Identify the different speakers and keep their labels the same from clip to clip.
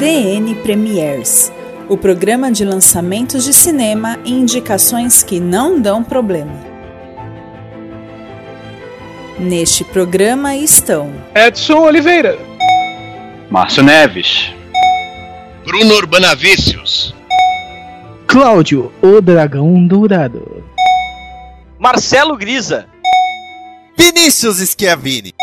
Speaker 1: DN Premiers o programa de lançamentos de cinema e indicações que não dão problema. Neste programa estão
Speaker 2: Edson Oliveira,
Speaker 3: Márcio Neves,
Speaker 4: Bruno Urbanavícios,
Speaker 5: Cláudio, o Dragão Dourado,
Speaker 6: Marcelo Grisa,
Speaker 7: Vinícius Schiavini.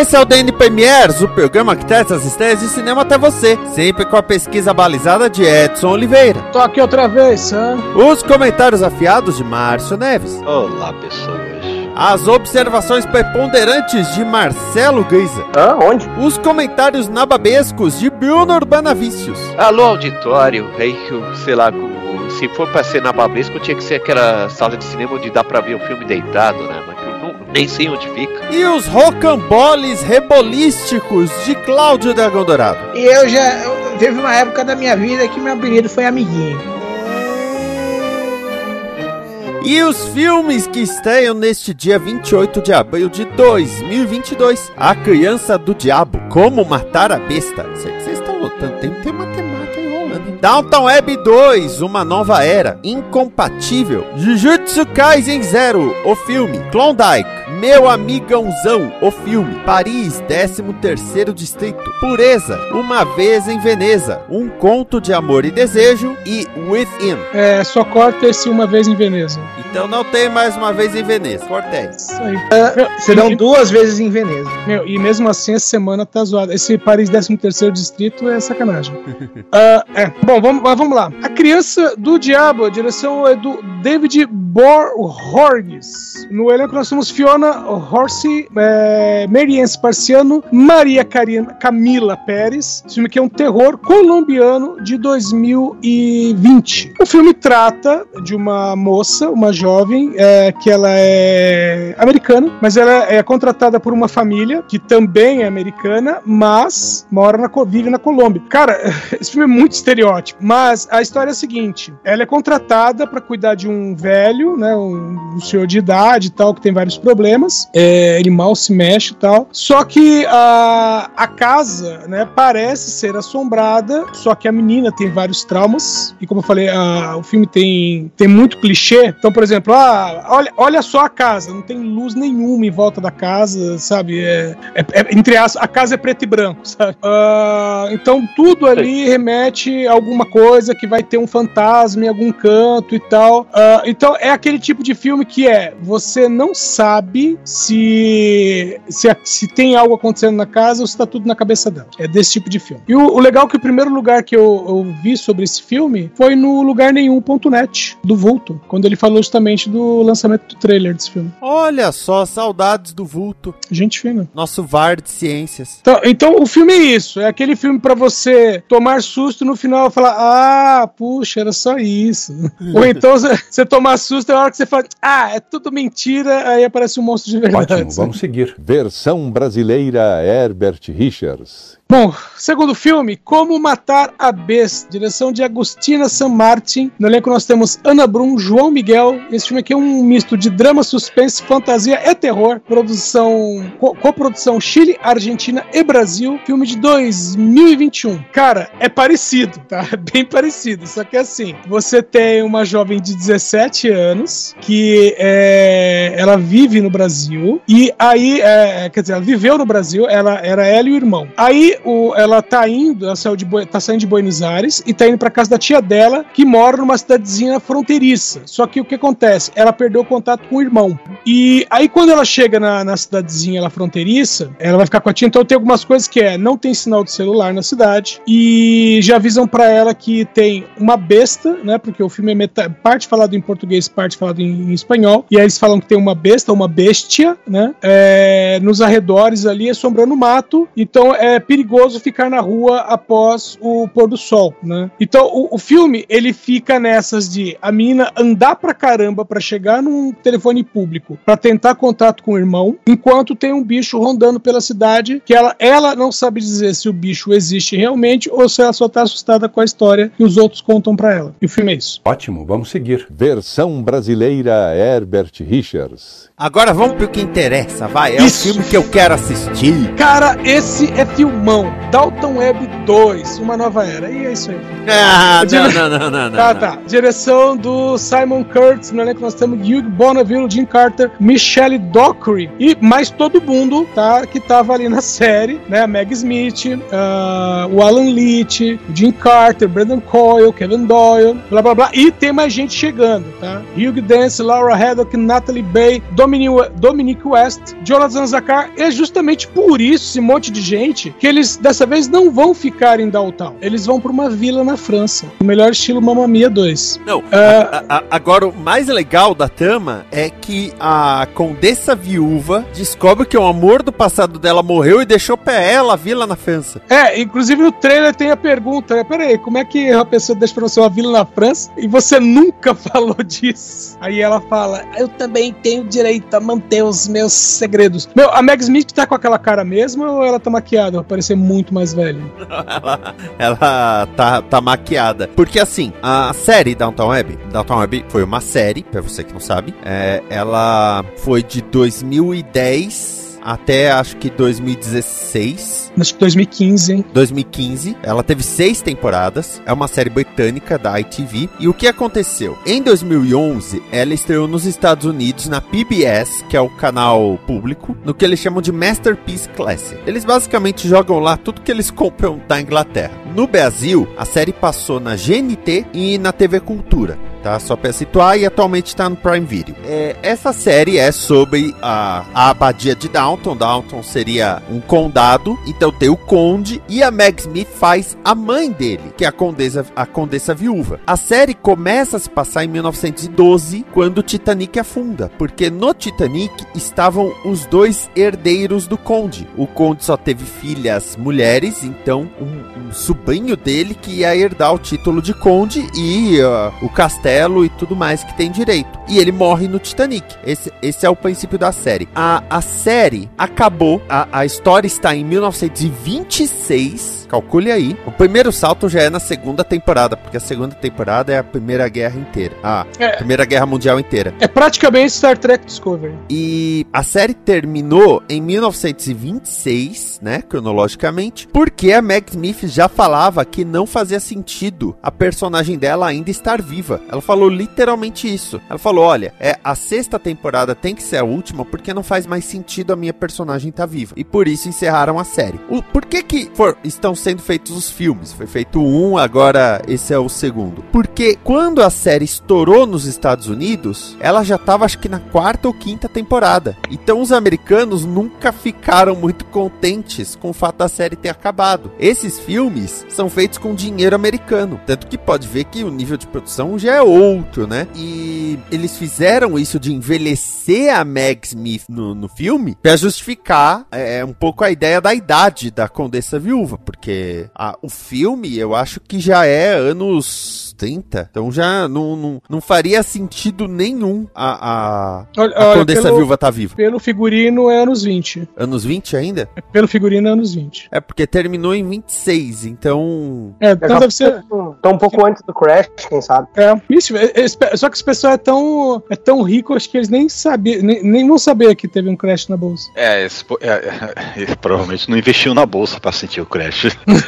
Speaker 8: Esse é o DN Premiers, o programa que traz as estreias de cinema até você, sempre com a pesquisa balizada de Edson Oliveira.
Speaker 2: Tô aqui outra vez, hã?
Speaker 8: Os comentários afiados de Márcio Neves.
Speaker 3: Olá, pessoas.
Speaker 8: As observações preponderantes de Marcelo Geisa.
Speaker 6: Hã? Onde?
Speaker 8: Os comentários nababescos de Bruno Urbanavícios.
Speaker 6: Alô, auditório. Aí, sei lá, se for pra ser na babesco, tinha que ser aquela sala de cinema onde dá pra ver o filme deitado, né? Nem sei onde fica.
Speaker 8: E os rocamboles rebolísticos de Cláudio Dragão Dourado.
Speaker 9: E eu já. eu- teve uma época da minha vida que meu apelido foi amiguinho.
Speaker 8: E os filmes que estreiam neste dia 28 de abril de 2022. A Criança do Diabo, Como Matar a Besta. Sei que vocês estão notando, tem, tem matemática aí rolando. hein? Downtown Web 2, Uma Nova Era, Incompatível. Jujutsu Kaisen Zero, o filme. Klondike, Meu Amigãozão, o filme. Paris, 13º Distrito. Pureza, Uma Vez em Veneza. Um Conto de Amor e Desejo. E Within.
Speaker 2: É, só corta esse uma vez em Veneza.
Speaker 8: Então não tem mais uma vez em Veneza. Cortei.
Speaker 2: Isso aí.
Speaker 9: Serão duas vezes em Veneza.
Speaker 2: Meu, e mesmo assim, essa semana tá zoada. Esse Paris 13 Distrito é sacanagem. Ah, é. Bom, vamos, mas vamos lá. A Criança do Diabo, a direção é do David Borges. No elenco nós temos Fiona Horsey, é, Marianne Sparciano, Maria Carina, Camila Pérez. Esse filme aqui é um terror colombiano de 2020. O filme trata de uma moça, uma jovem, é, que ela é americana, mas ela é contratada por uma família que também é americana, mas mora na, vive na Colômbia. Cara, esse filme é muito estereótipo, mas a história é a seguinte: ela é contratada para cuidar de um velho, né, um, um senhor de idade e tal, que tem vários problemas. É, ele mal se mexe e tal. Só que a, a casa, né, parece ser assombrada, só que a menina tem vários traumas. E como eu falei, a- o filme tem, tem muito clichê. Então, por exemplo, ah, olha, olha só a casa, não tem luz nenhuma em volta da casa, sabe? É, é- é- entre aspas, a casa é preto e branco, sabe? Ah, então tudo ali remete a alguma coisa que vai ter um fantasma em algum canto e tal. Ah, então é aquele tipo de filme que é você não sabe se, se se tem algo acontecendo na casa ou se tá tudo na cabeça dela. É desse tipo de filme. E o, o legal é que o primeiro lugar que eu, eu vi sobre esse filme foi no lugar nenhum.net do Vulto, quando ele falou justamente do lançamento do trailer desse filme.
Speaker 8: Olha só, saudades do vulto.
Speaker 2: Gente fina.
Speaker 8: Nosso VAR de ciências.
Speaker 2: Então, então o filme é isso, é aquele filme pra você tomar susto e no final falar, ah, puxa, era só isso. Ou então você- você tomar susto na hora que você fala, ah, é tudo mentira, aí aparece um monstro de verdade.
Speaker 10: Ótimo, vamos seguir. Versão brasileira Herbert Richards.
Speaker 2: Bom, segundo filme, Como Matar a Besta, direção de Agostina San Martin. No elenco nós temos Ana Brum, João Miguel. Esse filme aqui é um misto de drama, suspense, fantasia e terror. Produção, co- coprodução Chile, Argentina e Brasil. Filme de 2021. Cara, é parecido, tá? É bem parecido. Só que assim, você tem uma jovem de 17 anos que é, ela vive no Brasil e aí, é, quer dizer, ela viveu no Brasil, ela era ela e o irmão. Aí o, ela tá indo, ela saiu de, tá saindo de Buenos Aires e tá indo pra casa da tia dela, que mora numa cidadezinha fronteiriça. Só que o que acontece? Ela perdeu o contato com o irmão. E aí, quando ela chega na, na cidadezinha lá fronteiriça, ela vai ficar com a tia. Então, tem algumas coisas que é: não tem sinal de celular na cidade. E já avisam pra ela que tem uma besta, né? Porque o filme é meta- parte falado em português, parte falado em, em espanhol. E aí eles falam que tem uma besta, uma bestia, né? é, nos arredores ali, assombrando o mato. Então é perigoso ficar na rua após o pôr do sol, né? Então o, o filme ele fica nessas de a menina andar pra caramba pra chegar num telefone público pra tentar contato com o irmão, enquanto tem um bicho rondando pela cidade que ela, ela não sabe dizer se o bicho existe realmente ou se ela só tá assustada com a história que os outros contam pra ela. E o filme é isso.
Speaker 10: Ótimo, vamos seguir. Versão brasileira Herbert Richards.
Speaker 8: Agora vamos pro que interessa, vai. É
Speaker 2: Isso.
Speaker 8: o filme que eu quero assistir.
Speaker 2: Cara, esse é filmão. Dalton Web 2, Uma Nova Era. E é isso aí.
Speaker 8: Ah,
Speaker 2: Dire-
Speaker 8: não, não, não, não.
Speaker 2: Tá,
Speaker 8: não.
Speaker 2: tá. Direção do Simon Kurtz, no elenco nós temos Hugh Bonneville, Jim Carter, Michelle Dockery e mais todo mundo, tá? Que tava ali na série, né? Meg Smith, ah, o Alan Leach, Jim Carter, Brandon Coyle, Kevin Doyle, blá blá blá. E tem mais gente chegando, tá? Hugh Dance, Laura Haddock, Natalie Bay, Dominic West, Jonathan Zakar. É justamente por isso, esse monte de gente, que eles dessa vez não vão ficar em Downtown. Eles vão pra uma vila na França. O melhor estilo Mamma Mia 2.
Speaker 8: Não,
Speaker 2: Ah,
Speaker 8: a- a- agora o mais legal da trama é que a condessa viúva descobre que o amor do passado dela morreu e deixou pra ela a vila na França.
Speaker 2: É, inclusive no trailer tem a pergunta, né? Peraí, como é que a pessoa deixa pra você uma vila na França e você nunca falou disso? Aí ela fala, eu também tenho direito a manter os meus segredos. Meu, a Meg Smith tá com aquela cara mesmo ou ela tá maquiada pra parecer muito mais velha?
Speaker 8: ela ela tá, tá maquiada. Porque assim, a série Downtown Web, Downtown Web foi uma série, pra você que não sabe, é, ela foi de 2010 até acho que 2016.
Speaker 2: Acho que 2015, hein?
Speaker 8: 2015. Ela teve seis temporadas. É uma série britânica da ITV. E o que aconteceu? Em 2011, ela estreou nos Estados Unidos na PBS, que é o canal público, no que eles chamam de Masterpiece Classic. Eles basicamente jogam lá tudo que eles compram da Inglaterra. No Brasil, a série passou na GNT e na TV Cultura. Tá, só pra situar e atualmente está no Prime Video. É, essa série é sobre a, a abadia de Downton. Downton seria um condado, então tem o conde e a Meg Smith faz a mãe dele, que é a condessa, a condessa viúva. A série começa a se passar em 1912, quando o Titanic afunda, porque no Titanic estavam os dois herdeiros do conde. O conde só teve filhas mulheres, então um, um sobrinho dele que ia herdar o título de conde e ah, o castelo e tudo mais que tem direito. E ele morre no Titanic. Esse, esse é o princípio da série. A, a série acabou, a, a história está em 1926. Calcule aí. O primeiro salto já é na segunda temporada, porque a segunda temporada é a Primeira Guerra inteira. Ah,
Speaker 2: É.
Speaker 8: Primeira Guerra Mundial inteira.
Speaker 2: É praticamente Star Trek Discovery.
Speaker 8: E a série terminou em 1926, né, cronologicamente, porque a Meg Smith já falava que não fazia sentido a personagem dela ainda estar viva. Ela falou literalmente isso. Ela falou: "Olha, é a sexta temporada tem que ser a última porque não faz mais sentido a minha personagem estar viva". E por isso encerraram a série. O, por que que for, estão sendo feitos os filmes? Foi feito um, agora esse é o segundo. Porque quando a série estourou nos Estados Unidos, ela já estava acho que na quarta ou quinta temporada. Então os americanos nunca ficaram muito contentes com o fato da série ter acabado. Esses filmes são feitos com dinheiro americano, tanto que pode ver que o nível de produção já é outro, né? E eles fizeram isso de envelhecer a Meg Smith no, no filme para justificar é, um pouco a ideia da idade da Condessa Viúva, porque a- o filme eu acho que já é anos 30, então já não, não, não faria sentido nenhum a, a,
Speaker 2: Olha,
Speaker 8: a Condessa
Speaker 2: pelo-
Speaker 8: Viúva tá viva.
Speaker 2: Pelo figurino é anos 20.
Speaker 8: Anos 20 ainda?
Speaker 2: Pelo figurino é anos 20.
Speaker 8: É porque terminou em 26, então.
Speaker 2: É, então deve ser.
Speaker 11: Então um pouco antes do Crash, quem sabe?
Speaker 2: É, Ixi, é- é- só que esse pessoal é tão, é tão rico, acho que eles nem sabiam, nem, nem vão saber que teve um crash na bolsa.
Speaker 3: É, esse é, é, ele provavelmente não investiu na bolsa pra sentir o crash.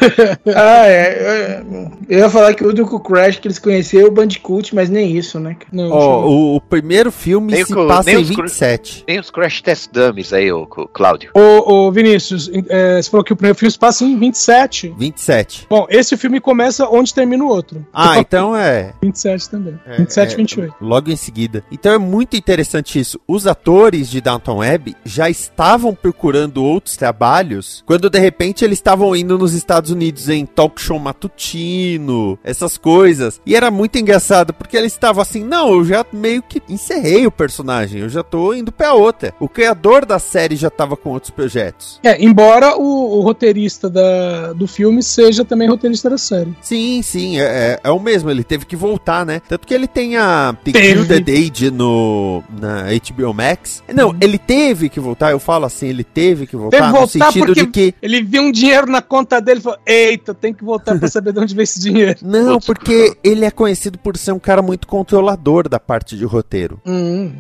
Speaker 9: Ah, é. Eu, eu ia falar que o único Crash que eles conheceram o Bandicoot, mas nem isso, né?
Speaker 2: Não,
Speaker 8: Ó, o, o primeiro filme
Speaker 6: Nem
Speaker 8: se
Speaker 6: o-
Speaker 8: passa em
Speaker 6: os cru-
Speaker 8: 27.
Speaker 6: Tem os Crash Test Dummies aí, ô, Cl- Cláudio.
Speaker 2: Ô, ô, Vinícius, é, você falou que o primeiro filme se passa em 27.
Speaker 8: 27.
Speaker 2: Bom, esse filme começa onde termina o outro.
Speaker 8: Ah, então é.
Speaker 2: 27 também.
Speaker 8: É,
Speaker 2: 27
Speaker 8: é,
Speaker 2: 28.
Speaker 8: Logo em seguida. Então é muito interessante isso. Os atores de Downton Web já estavam procurando outros trabalhos quando de repente eles estavam indo nos Estados Unidos em talk show matutino, essas coisas. E era muito engraçado porque eles estavam assim: não, eu já meio que encerrei o personagem, eu já tô indo pra outra. O criador da série já tava com outros projetos.
Speaker 2: É, embora o, o roteirista da, do filme seja também roteirista da série.
Speaker 8: Sim, sim, é, é, é o mesmo. Ele teve que voltar, né? Tanto que ele tem a tem
Speaker 2: Teve.
Speaker 8: Kill the Date no, na HBO Max. Não, ele teve que voltar. Eu falo assim, ele teve que voltar
Speaker 2: Teve
Speaker 8: no
Speaker 2: voltar
Speaker 8: sentido
Speaker 2: porque
Speaker 8: de que
Speaker 2: ele viu um dinheiro na conta dele e falou: Eita, tem que voltar pra saber de onde veio esse dinheiro.
Speaker 8: não, porque ele é conhecido por ser um cara muito controlador da parte de roteiro.
Speaker 2: Hum.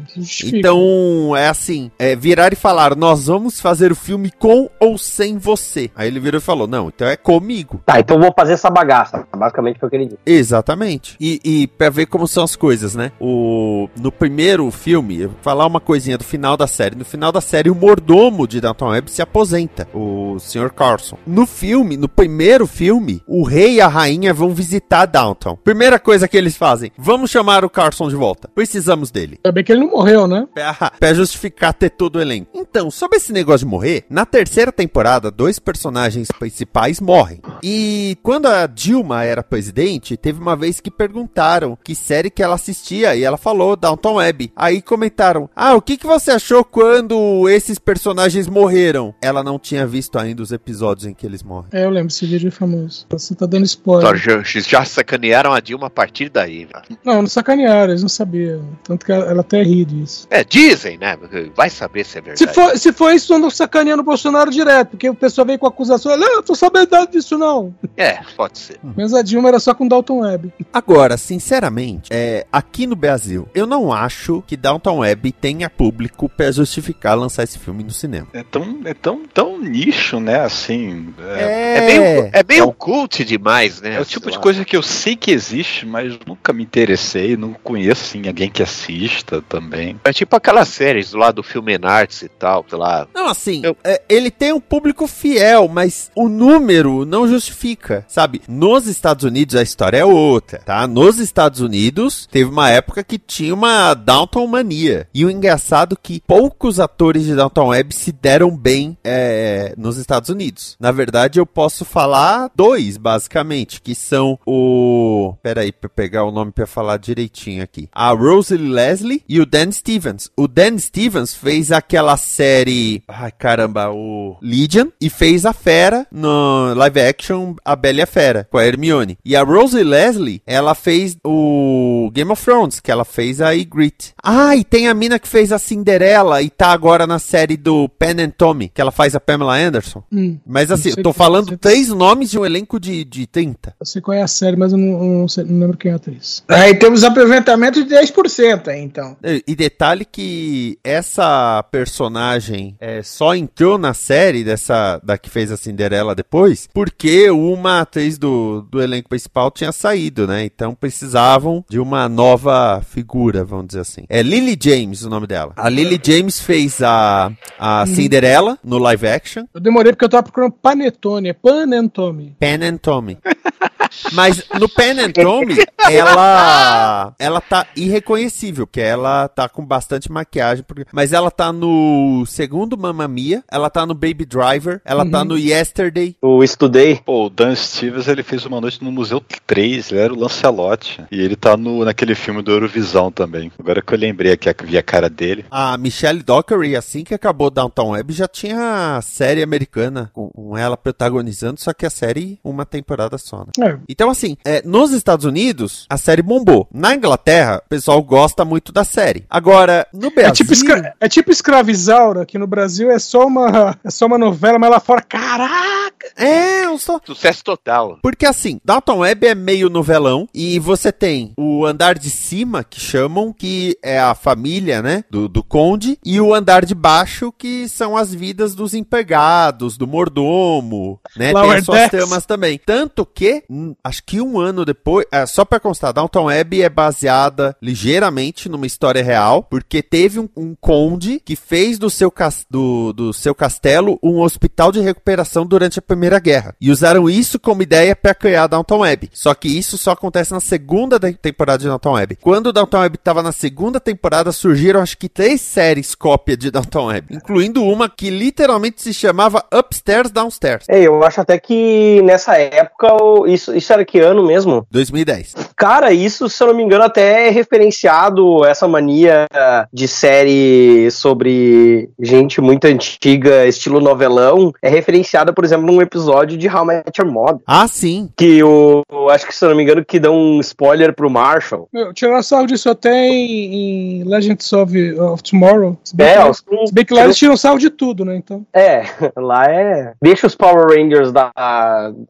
Speaker 8: Então, é assim, é virar e falar, nós vamos fazer o filme com ou sem você. Aí ele virou e falou, não, então é comigo.
Speaker 11: Tá, então eu vou fazer essa bagaça. Basicamente foi o que ele disse.
Speaker 8: Exatamente. E, e para ver como são as coisas, né? O, no primeiro filme, eu vou falar uma coisinha do final da série. No final da série, o mordomo de Downton Web se aposenta, o Sr. Carson. No filme, no primeiro filme, o rei e a rainha vão visitar Downton. Primeira coisa que eles fazem, vamos chamar o Carson de volta. Precisamos dele.
Speaker 2: Ainda bem que ele não morreu, né?
Speaker 8: Pra, pra justificar ter todo o elenco. Então, sobre esse negócio de morrer, na terceira temporada, dois personagens principais morrem. E quando a Dilma era presidente, teve uma vez que perguntaram que série que ela assistia e ela falou Downton Web. Aí comentaram: "Ah, o que que você achou quando esses personagens morreram?" Ela não tinha visto ainda os episódios em que eles morrem.
Speaker 2: É, eu lembro, esse vídeo é famoso. Você tá dando spoiler.
Speaker 6: Já, já sacanearam a Dilma a partir daí. velho.
Speaker 2: Não, não sacanearam, eles não sabiam. Tanto que ela, até ri disso.
Speaker 6: É, dizem, né? Vai saber se é verdade.
Speaker 2: Se for, se for isso, andam sacaneando o Bolsonaro direto, porque o pessoal veio com acusação, não, eu tô sabendo nada disso não.
Speaker 6: É, pode ser.
Speaker 2: Mas a Dilma era só com Dalton Web.
Speaker 8: Agora, sinceramente, é, aqui no Brasil, eu não acho que Downton Web tenha público pra justificar lançar esse filme no cinema.
Speaker 3: É tão, é tão, tão nicho, né? Assim. É,
Speaker 6: É meio, é meio cult demais, né?
Speaker 3: é o tipo de coisa que eu sei que existe, mas nunca me interessei. Não conheço assim, alguém que assista também.
Speaker 6: É tipo aquelas séries lá do Filme Arts e tal, sei lá.
Speaker 8: Não, assim, é, ele tem um público fiel, mas o número não justifica, sabe? Nos Estados Unidos a história é outra, tá? Nos Estados Unidos teve uma época que tinha uma Downton mania. E o engraçado é que poucos atores de Downton Web se deram bem é, nos Estados Unidos. Na verdade, eu posso falar dois, basicamente, que são o... Peraí, pra eu pegar o nome pra falar direitinho aqui. A Rosalie Leslie e o Dan Stevens. O Dan Stevens fez aquela série... Ai, caramba, o Legion. E fez a Fera no live action A Bela e a Fera, com a Hermione. E a Rosalie Leslie, ela fez o Game of Thrones, que ela fez a Ygritte. Ah, e tem a mina que fez a Cinderela e tá agora na série do Pen and Tommy, que ela faz a Pamela Anderson.
Speaker 2: Hum.
Speaker 8: Mas assim, eu tô falando três nomes de um elenco de, de 30.
Speaker 2: Eu sei qual é a série, mas eu não, não sei- não lembro quem é a atriz.
Speaker 9: Aí temos aproveitamento de 10% aí, então.
Speaker 8: E detalhe que essa personagem é, só entrou na série dessa da que fez a Cinderela depois, porque uma atriz do, do elenco principal tinha saído, né? Então precisavam de uma nova figura, vamos dizer assim. É Lily James o nome dela. A Lily James fez a, a Cinderela no live action.
Speaker 2: Eu demorei porque eu tava procurando Panetone, é Panentome.
Speaker 8: Tommy. Mas no Pen and Tommy, ela ela tá irreconhecível, porque ela tá com bastante maquiagem, porque- mas ela tá no segundo Mamma Mia, ela tá no Baby Driver, ela tá
Speaker 2: Uhum.
Speaker 8: no Yesterday.
Speaker 11: O Estudei.
Speaker 3: Pô, o Dan Stevens ele fez uma noite no Museu 3, ele era o Lancelote. E ele tá no, naquele filme do Eurovisão também. Agora que eu lembrei aqui, vi a cara dele.
Speaker 8: A Michelle Dockery, assim que acabou Downtown Web, já tinha série americana com, com ela protagonizando, só que a série uma temporada só, né?
Speaker 2: É,
Speaker 8: Então, assim, é, nos Estados Unidos, a série bombou. Na Inglaterra, o pessoal gosta muito da série. Agora, no Brasil...
Speaker 2: É tipo, escra é tipo Escravizaura, que no Brasil é só uma, é só uma novela, mas lá fora, caraca!
Speaker 8: É, eu só...
Speaker 6: Sucesso total.
Speaker 8: Porque assim, Dalton Web é meio novelão e você tem o andar de cima, que chamam, que é a família, né, do, do conde, e o andar de baixo, que são as vidas dos empregados, do mordomo, né, tem
Speaker 2: Lower
Speaker 8: as suas
Speaker 2: Decks.
Speaker 8: tramas também. Tanto que, acho que um ano depois, é, só pra constar, Downton Web é baseada ligeiramente numa história real, porque teve um, um conde que fez do seu, cas- do, do seu castelo um hospital de recuperação durante a Primeira Guerra. E usaram isso como ideia pra criar Downton Web. Só que isso só acontece na segunda temporada de Downton Web. Quando Downton Web tava na segunda temporada, surgiram acho que três séries cópia de Downton Web, incluindo uma que literalmente se chamava Upstairs Downstairs.
Speaker 11: É, eu acho até que nessa época, isso, isso era que ano mesmo?
Speaker 8: 2010.
Speaker 11: Cara, isso, se eu não me engano, até é referenciado essa mania de série sobre gente muito antiga, estilo novelão, é referenciada, por exemplo, num episódio de How I Met Your Mother.
Speaker 8: Ah, sim.
Speaker 11: Que o. Acho que, se eu não me engano, que dão um spoiler pro Marshall.
Speaker 2: Meu, tiraram sarro disso até em, em Legends of, of Tomorrow. Se bem,
Speaker 11: É,
Speaker 2: que,
Speaker 11: os-
Speaker 2: se bem que lá eles tiram sarro de tudo, né? Então.
Speaker 11: É, lá é. Deixa os Power Rangers da,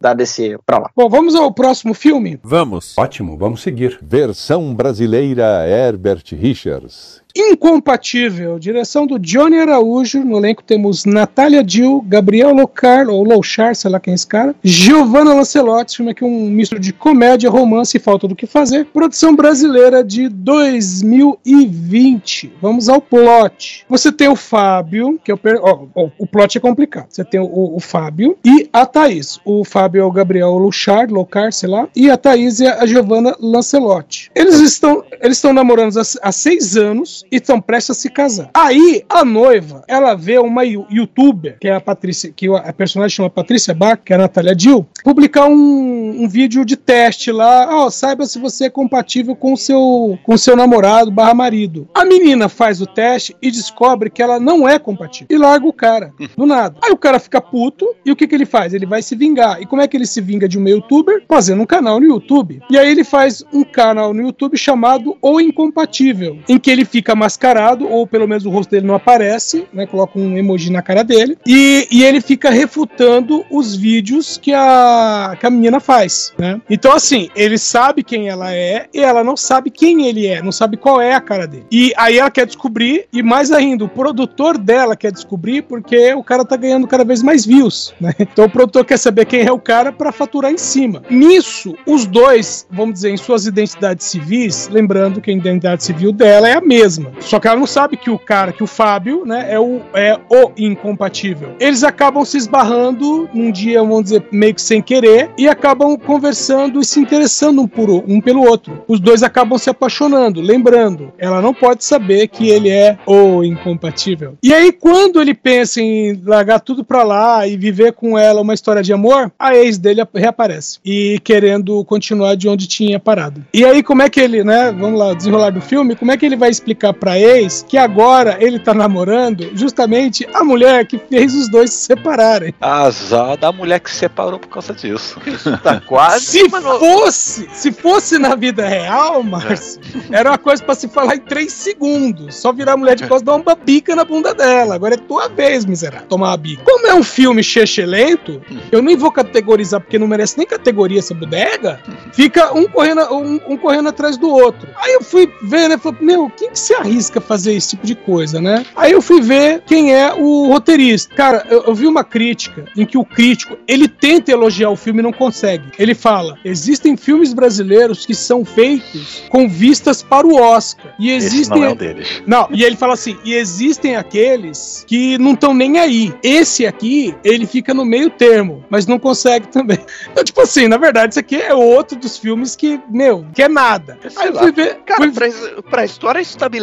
Speaker 11: da DC pra lá.
Speaker 2: Bom, vamos ao próximo filme.
Speaker 8: Vamos.
Speaker 10: Ótimo, vamos seguir. Versão brasileira Herbert Richards.
Speaker 2: Incompatível, direção do Johnny Araújo. No elenco temos Natália Dill, Gabriel Locar, ou Louchar, sei lá quem é esse cara, Giovanna Lancelotti. Filme aqui um misto de comédia, romance e falta do que fazer. Produção brasileira de 2020. Vamos ao plot. Você tem o Fábio, que é o. per- ó, ó, o plot é complicado. Você tem o, o Fábio e a Thaís. O Fábio é o Gabriel Louchar, Locar, sei lá, e a Thaís é a Giovanna Lancelotti. Eles estão, eles estão namorando há, há seis anos e estão prestes a se casar. Aí, a noiva, ela vê uma youtuber, que é a Patrícia, que a personagem chama Patrícia Bach, que é a Natália Dill, publicar um, um vídeo de teste lá, ó, saiba se você é compatível com o seu, com o seu namorado barra marido. A menina faz o teste e descobre que ela não é compatível. E larga o cara, do nada. Aí o cara fica puto, e o que que ele faz? Ele vai se vingar. E como é que ele se vinga de uma youtuber? Fazendo um canal no YouTube. E aí ele faz um canal no YouTube chamado O Incompatível, em que ele fica mascarado, ou pelo menos o rosto dele não aparece, né? Coloca um emoji na cara dele, e, e ele fica refutando os vídeos que a, que a menina faz, né? Então, assim, ele sabe quem ela é e ela não sabe quem ele é, não sabe qual é a cara dele. E aí ela quer descobrir, e mais ainda, o produtor dela quer descobrir porque o cara tá ganhando cada vez mais views, né? Então o produtor quer saber quem é o cara pra faturar em cima. Nisso, os dois, vamos dizer, em suas identidades civis, lembrando que a identidade civil dela é a mesma. Só que ela não sabe que o cara, que o Fábio, né, é o, é o incompatível. Eles acabam se esbarrando num dia, vamos dizer, meio que sem querer, e acabam conversando e se interessando um, por, um pelo outro. Os dois acabam se apaixonando. Lembrando, ela não pode saber que ele é o incompatível. E aí, quando ele pensa em largar tudo pra lá e viver com ela uma história de amor, a ex dele ap- reaparece. E querendo continuar de onde tinha parado. E aí, como é que ele, né? Vamos lá, desenrolar do filme, como é que ele vai explicar pra ex que agora ele tá namorando justamente a mulher que fez os dois se separarem?
Speaker 3: Azar da mulher que se separou por causa disso.
Speaker 6: Tá quase.
Speaker 2: Se fosse, se fosse na vida real, Márcio, era uma coisa pra se falar em três segundos. Só virar a mulher de costas dar uma bica na bunda dela. Agora é tua vez, miserável, tomar uma bica. Como é um filme lento, eu nem vou categorizar porque não merece nem categoria essa bodega. Fica um correndo, um, um correndo atrás do outro. Aí eu fui ver, né? Falei, meu, quem que se arrisca fazer esse tipo de coisa, né? Aí eu fui ver quem é o roteirista. Cara, eu, eu vi uma crítica em que o crítico ele tenta elogiar o filme e não consegue. Ele fala: existem filmes brasileiros que são feitos com vistas para o Oscar. E
Speaker 3: Esse
Speaker 2: existem.
Speaker 3: não é um deles.
Speaker 2: Não, e ele fala assim: e existem aqueles que não estão nem aí. Esse aqui, ele fica no meio termo, mas não consegue também. Então, tipo assim, na verdade, isso aqui é outro dos filmes que, meu, que é nada. Aí eu
Speaker 6: lá.
Speaker 2: fui ver.
Speaker 6: Cara,
Speaker 2: fui-
Speaker 6: pra, pra história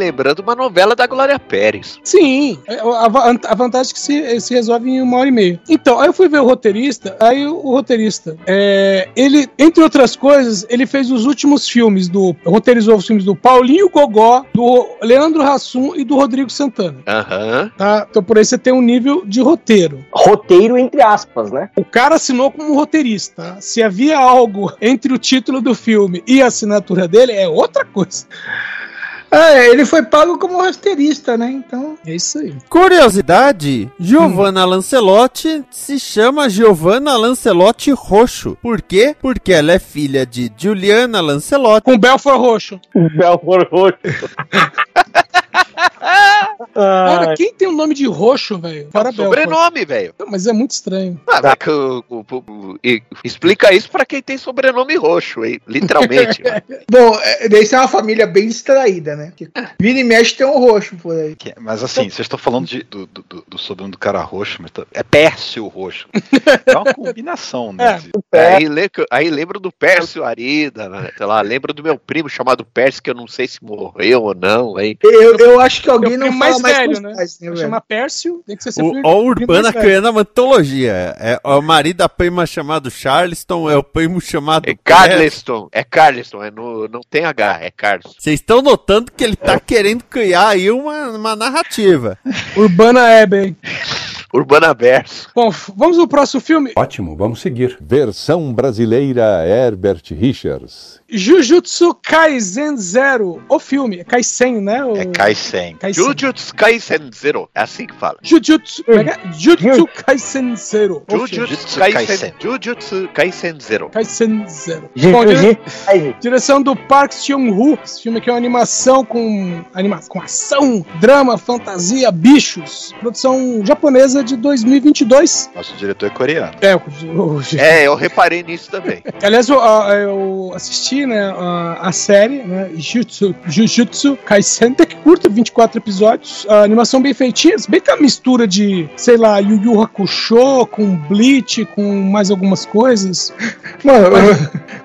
Speaker 6: lembrando uma novela da Glória Pérez.
Speaker 2: Sim, é, a, a vantagem é que se, se resolve em uma hora e meia. Então, aí eu fui ver o roteirista, aí o, o roteirista, é, ele, entre outras coisas, ele fez os últimos filmes do. roteirizou os filmes do Paulinho Gogó, do Leandro Hassum e do Rodrigo Santana.
Speaker 6: Aham.
Speaker 2: Tá? Então por aí você tem um nível de roteiro.
Speaker 11: Roteiro entre aspas, né?
Speaker 2: O cara assinou como roteirista. Se havia algo entre o título do filme e a assinatura dele, é outra coisa.
Speaker 9: Ah, é, ele foi pago como roteirista, né? Então.
Speaker 2: É isso aí.
Speaker 8: Curiosidade: Giovanna Lancelotti se chama Giovanna Lancelotti Roxo. Por quê? Porque ela é filha de Juliana Lancelotti.
Speaker 2: Com Belfort Roxo.
Speaker 11: Belfort Roxo.
Speaker 2: Cara, quem tem o nome de roxo, velho? Belfort.
Speaker 6: Sobrenome, velho.
Speaker 2: Mas é muito estranho.
Speaker 6: Ah, mas que o- o- o- e- explica isso pra quem tem sobrenome roxo, hein? Literalmente.
Speaker 9: Bom, é, daí isso é uma família bem distraída, né? Que Vira e mexe tem um roxo por aí.
Speaker 3: Que- Mas assim, vocês estão falando de- do, do, do- sobrenome do cara roxo, mas tá- é Pércio roxo. É uma combinação, né? de-
Speaker 6: Aí, le- aí lembro do Pércio Arida, né? sei lá, lembro do meu primo chamado Pércio, que eu não sei se morreu ou não. Aí.
Speaker 9: Eu, eu acho que alguém não
Speaker 2: mais
Speaker 9: mais
Speaker 2: velho, né?
Speaker 9: pais, né, velho?
Speaker 2: Chama Pércio, tem que ser seu
Speaker 8: O, o Urbana criando uma antologia. É, o marido da prima chamado Charleston, é o primo chamado.
Speaker 6: É Carleston, é Carleston, é no, não tem H, é Carleston.
Speaker 8: Vocês estão notando que ele tá querendo criar aí uma, uma narrativa.
Speaker 2: Urbana Eben.
Speaker 6: Urbana Verso.
Speaker 2: Bom, vamos no próximo filme.
Speaker 10: Ótimo, vamos seguir. Versão brasileira Herbert Richards.
Speaker 2: Jujutsu Kaisen Zero. O filme. É Kaisen, né? O...
Speaker 3: É Kaisen.
Speaker 2: Kaisen.
Speaker 6: Jujutsu Kaisen Zero, é assim que fala.
Speaker 2: Jujutsu. é é? Jujutsu Kaisen Zero.
Speaker 6: Jujutsu Kaisen, Jujutsu Kaisen Zero.
Speaker 2: Kaisen Zero. Bom, dire- direção do Park Cheung-woo. Esse filme aqui é uma animação com, anima com ação, drama, fantasia, bichos. Produção japonesa de 2022.
Speaker 3: Nosso diretor é coreano.
Speaker 2: É, o,
Speaker 6: É, eu reparei nisso também.
Speaker 2: Aliás, eu, eu assisti né, a, a série, né, Jujutsu, Jujutsu Kaisen, até que curta, 24 episódios, a animação bem feitinha, bem que a mistura de, sei lá, Yu Yu Hakusho com Bleach, com mais algumas coisas.
Speaker 9: Mano,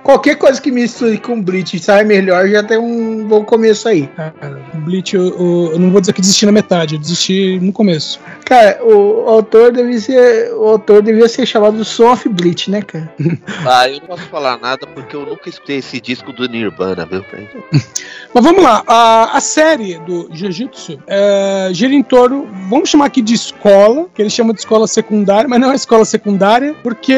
Speaker 9: qualquer coisa que misture com Bleach e sai melhor já tem um bom começo aí.
Speaker 2: Cara, Bleach, eu, eu- eu não vou dizer que desisti na metade, eu desisti no começo.
Speaker 9: Cara, o autor devia ser. O autor devia ser chamado of Bleach, né, cara?
Speaker 6: Ah, eu não posso falar nada porque eu nunca escutei esse disco do Nirvana, viu?
Speaker 2: Mas vamos lá, a, a série do Jiu-Jitsu é, gira em torno, vamos chamar aqui de escola, que eles chamam de escola secundária, mas não é escola secundária, porque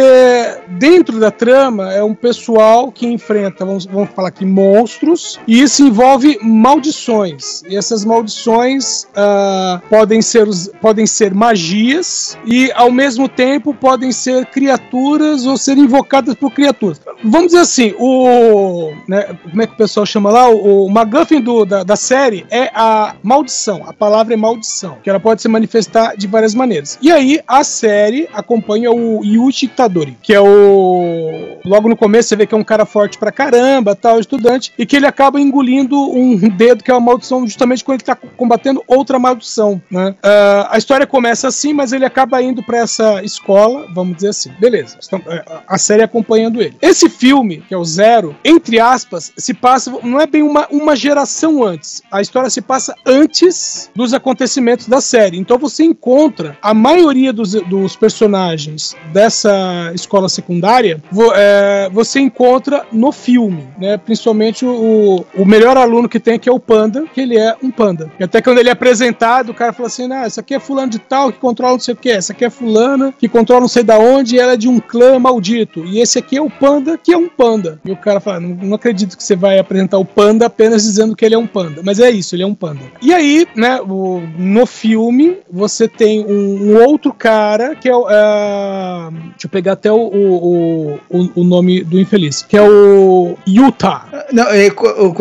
Speaker 2: dentro da trama é um pessoal que enfrenta, vamos, vamos falar aqui, monstros, e isso envolve maldições. E essas maldições ah, podem, ser, podem ser magias e, ao mesmo tempo, podem ser criaturas ou ser invocadas por criaturas. Vamos dizer assim, o. né, como é que o pessoal chama lá? O, o MacGuffin do, da, da série é a maldição. A palavra é maldição, que ela pode se manifestar de várias maneiras. E aí, a série acompanha o Yuji Itadori, que é o. Logo no começo, você vê que é um cara forte pra caramba, tal, estudante, e que ele acaba engolindo um dedo, que é uma maldição, justamente quando ele tá combatendo outra maldição, né? Ah, a história começa assim, mas ele acaba indo pra essa escola, vamos dizer assim. Beleza, é, a série acompanhando ele. Esse filme, que é o Zero, entre aspas, se passa, não é bem uma, uma geração antes. A história se passa antes dos acontecimentos da série. Então você encontra a maioria dos, dos personagens dessa escola secundária, vo- é, você encontra no filme, né? Principalmente o, o melhor aluno que tem, que é o Panda, que ele é um panda. E até quando ele é apresentado, o cara fala assim: ah, essa aqui é fulano de tal que controla não sei o que, essa aqui é fulana que controla não sei da onde e ela é de um clã maldito. E esse aqui é o panda que é um panda. E o cara fala: não, não acredito que você vai apresentar o panda apenas dizendo que ele é um panda. Mas é isso, ele é um panda. E aí, né, o- no filme, você tem um, um outro cara que é o. ah, deixa eu pegar até o, o, o, o nome do infeliz, que é o Utah.
Speaker 9: Não, é, qu- o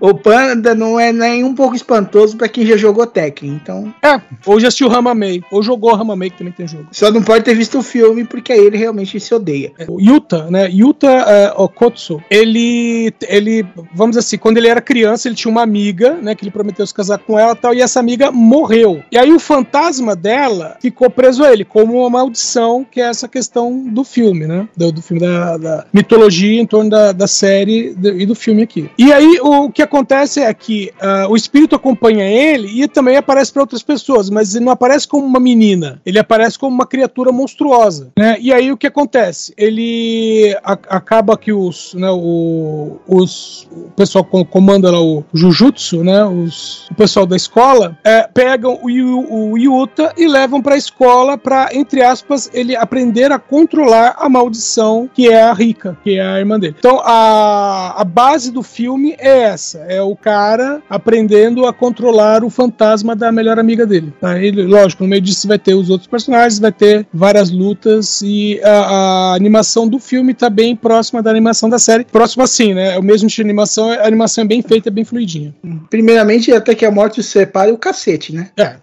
Speaker 9: o, Panda não é nem um pouco espantoso pra quem já jogou Tekken, então.
Speaker 2: É, ou já assistiu Ramamei, ou jogou Ramamei, que também tem jogo.
Speaker 9: Só não pode ter visto o filme porque aí ele realmente se odeia.
Speaker 2: O Yuta, né? Yuta eh, Okotsu, ele, ele, vamos dizer assim, quando ele era criança, ele tinha uma amiga, né? Que ele prometeu se casar com ela e tal, e essa amiga morreu. E aí o fantasma dela ficou preso a ele, como uma maldição, que é essa questão do filme, né? Do, do filme da, da mitologia em torno da, da série e do filme aqui. E aí o que aconteceu? Acontece é que ah, o espírito acompanha ele e também aparece para outras pessoas, mas ele não aparece como uma menina, ele aparece como uma criatura monstruosa, né? E aí o que acontece? Ele a- acaba que os, né, o, os, o pessoal comanda lá o Jujutsu, né, os, o pessoal da escola, é, pegam o, o Yuta e levam para a escola para, entre aspas, ele aprender a controlar a maldição que é a Rika, que é a irmã dele. Então a, a base do filme é essa: é o cara aprendendo a controlar o fantasma da melhor amiga dele. Tá? Ele, lógico, no meio disso vai ter os outros personagens, vai ter várias lutas e a, a animação do filme tá bem próxima da animação da série. Próxima assim, né? É o mesmo estilo de animação, a animação é bem feita, é bem fluidinha.
Speaker 9: Primeiramente, até que a morte separe o cacete, né?
Speaker 2: É.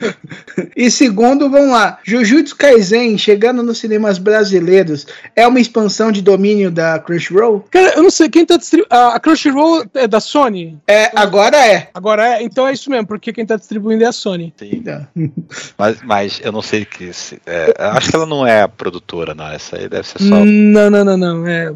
Speaker 9: e segundo, vamos lá. Jujutsu Kaisen, chegando nos cinemas brasileiros, é uma expansão de domínio da Crunchyroll?
Speaker 2: Cara, eu não sei, quem tá distribuindo. A, a Crunchyroll é da Sony?
Speaker 9: É, agora é.
Speaker 2: Agora é? Então é isso mesmo, porque quem tá distribuindo é a Sony.
Speaker 3: Sim. Mas, mas eu não sei que. se- é, acho que ela não é a produtora, não. Essa aí deve ser só.
Speaker 2: Não, não, não, não. É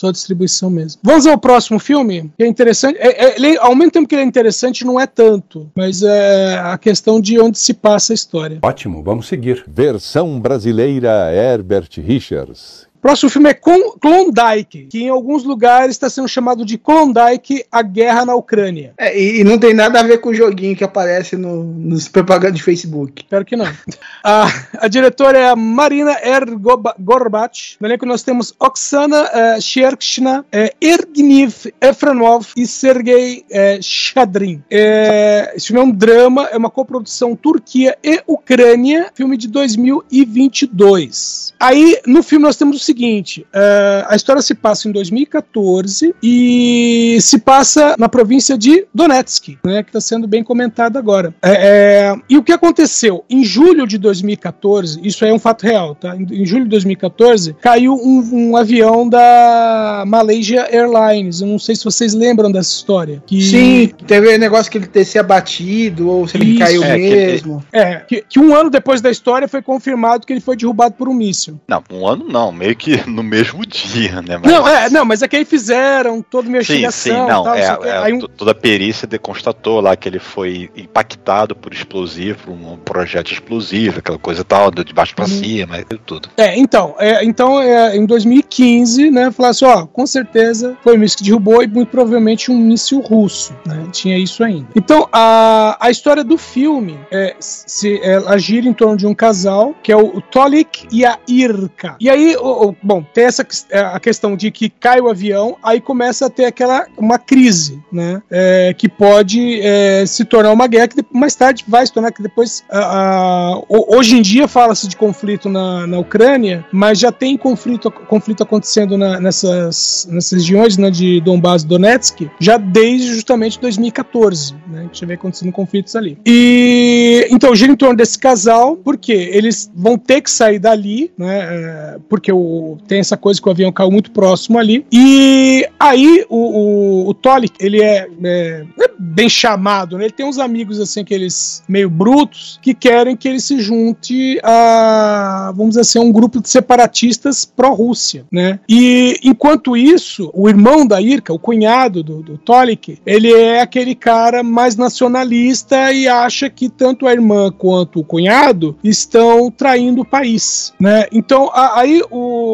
Speaker 2: só distribuição mesmo. Vamos ao próximo filme, que é interessante. É, é, ele, ao mesmo tempo que ele é interessante, não é tanto. Mas é a questão de onde se passa a história.
Speaker 10: Ótimo, vamos seguir. Versão brasileira Herbert Richards.
Speaker 2: Próximo filme é Klondike, que em alguns lugares está sendo chamado de Klondike, a guerra na Ucrânia.
Speaker 9: É, e, não tem nada a ver com o joguinho que aparece no, nos propagandas de Facebook.
Speaker 2: Espero que não. a, a diretora é a Marina Ergorbach. No elenco nós temos Oksana uh, Sherkshina, eh, Ergniv Efranov e Sergei eh, Shadrin. Eh, esse filme é um drama, é uma coprodução Turquia e Ucrânia, filme de 2022. Aí, no filme nós temos o seguinte, eh, a história se passa em 2014 e se passa na província de Donetsk, né, que está sendo bem comentado agora. É, é, e o que aconteceu? Em julho de 2014, isso é um fato real, tá? Em, em julho de 2014, caiu um, um avião da Malaysia Airlines. Eu não sei se vocês lembram dessa história. Que...
Speaker 9: Sim, teve negócio que ele ter se abatido, ou se ele
Speaker 2: Isso.
Speaker 9: caiu
Speaker 3: É, que
Speaker 9: mesmo.
Speaker 2: É, que, que um ano depois da história foi confirmado que ele foi derrubado por um míssil.
Speaker 3: Não, um ano não, meio que no mesmo dia, né? Mas-
Speaker 2: Não, é, não, mas é que aí fizeram toda uma
Speaker 3: Sim,
Speaker 2: investigação.
Speaker 3: sim, não.
Speaker 2: tal,
Speaker 3: é, é,
Speaker 2: Aí um-
Speaker 3: to- Toda a perícia de- constatou lá que ele foi impactado por explosivo, por um projeto explosivo, aquela coisa e tal, de baixo pra
Speaker 2: Uhum.
Speaker 3: cima, tudo.
Speaker 2: É, então, é, então é, em 2015, né, falaram assim, ó, com certeza foi o míssil que derrubou e muito provavelmente um míssil russo, né, tinha isso ainda. Então, a, a história do filme, é, se, ela gira em torno de um casal, que é o, o Tolik e a Irka. E aí, o- o- bom, tem essa é, a questão de que cai o avião, aí começa a ter aquela, uma crise, né, é, que pode é, se tornar uma guerra, que mais tarde vai se tornar, que depois, a- a- ho- hoje em dia fala-se de conflito na, na Ucrânia, mas já tem conflito, conflito acontecendo na- nessas, nessas regiões né, de Donbass Donetsk, já desde justamente 2014, né, que já vem acontecendo conflitos ali. E então gira em torno desse casal, porque eles vão ter que sair dali, né, é, porque o, tem essa coisa que o avião caiu muito próximo ali, e aí o, o, o ele é, é, é bem chamado, né, ele tem uns amigos assim, aqueles meio brutos, que querem que ele se junte a, vamos dizer assim, a um grupo de separatistas pró-Rússia, né? E enquanto isso, o irmão da Irka, o cunhado do, do Tolik, ele é aquele cara mais nacionalista e acha que tanto a irmã quanto o cunhado estão traindo o país, né? Então a- aí o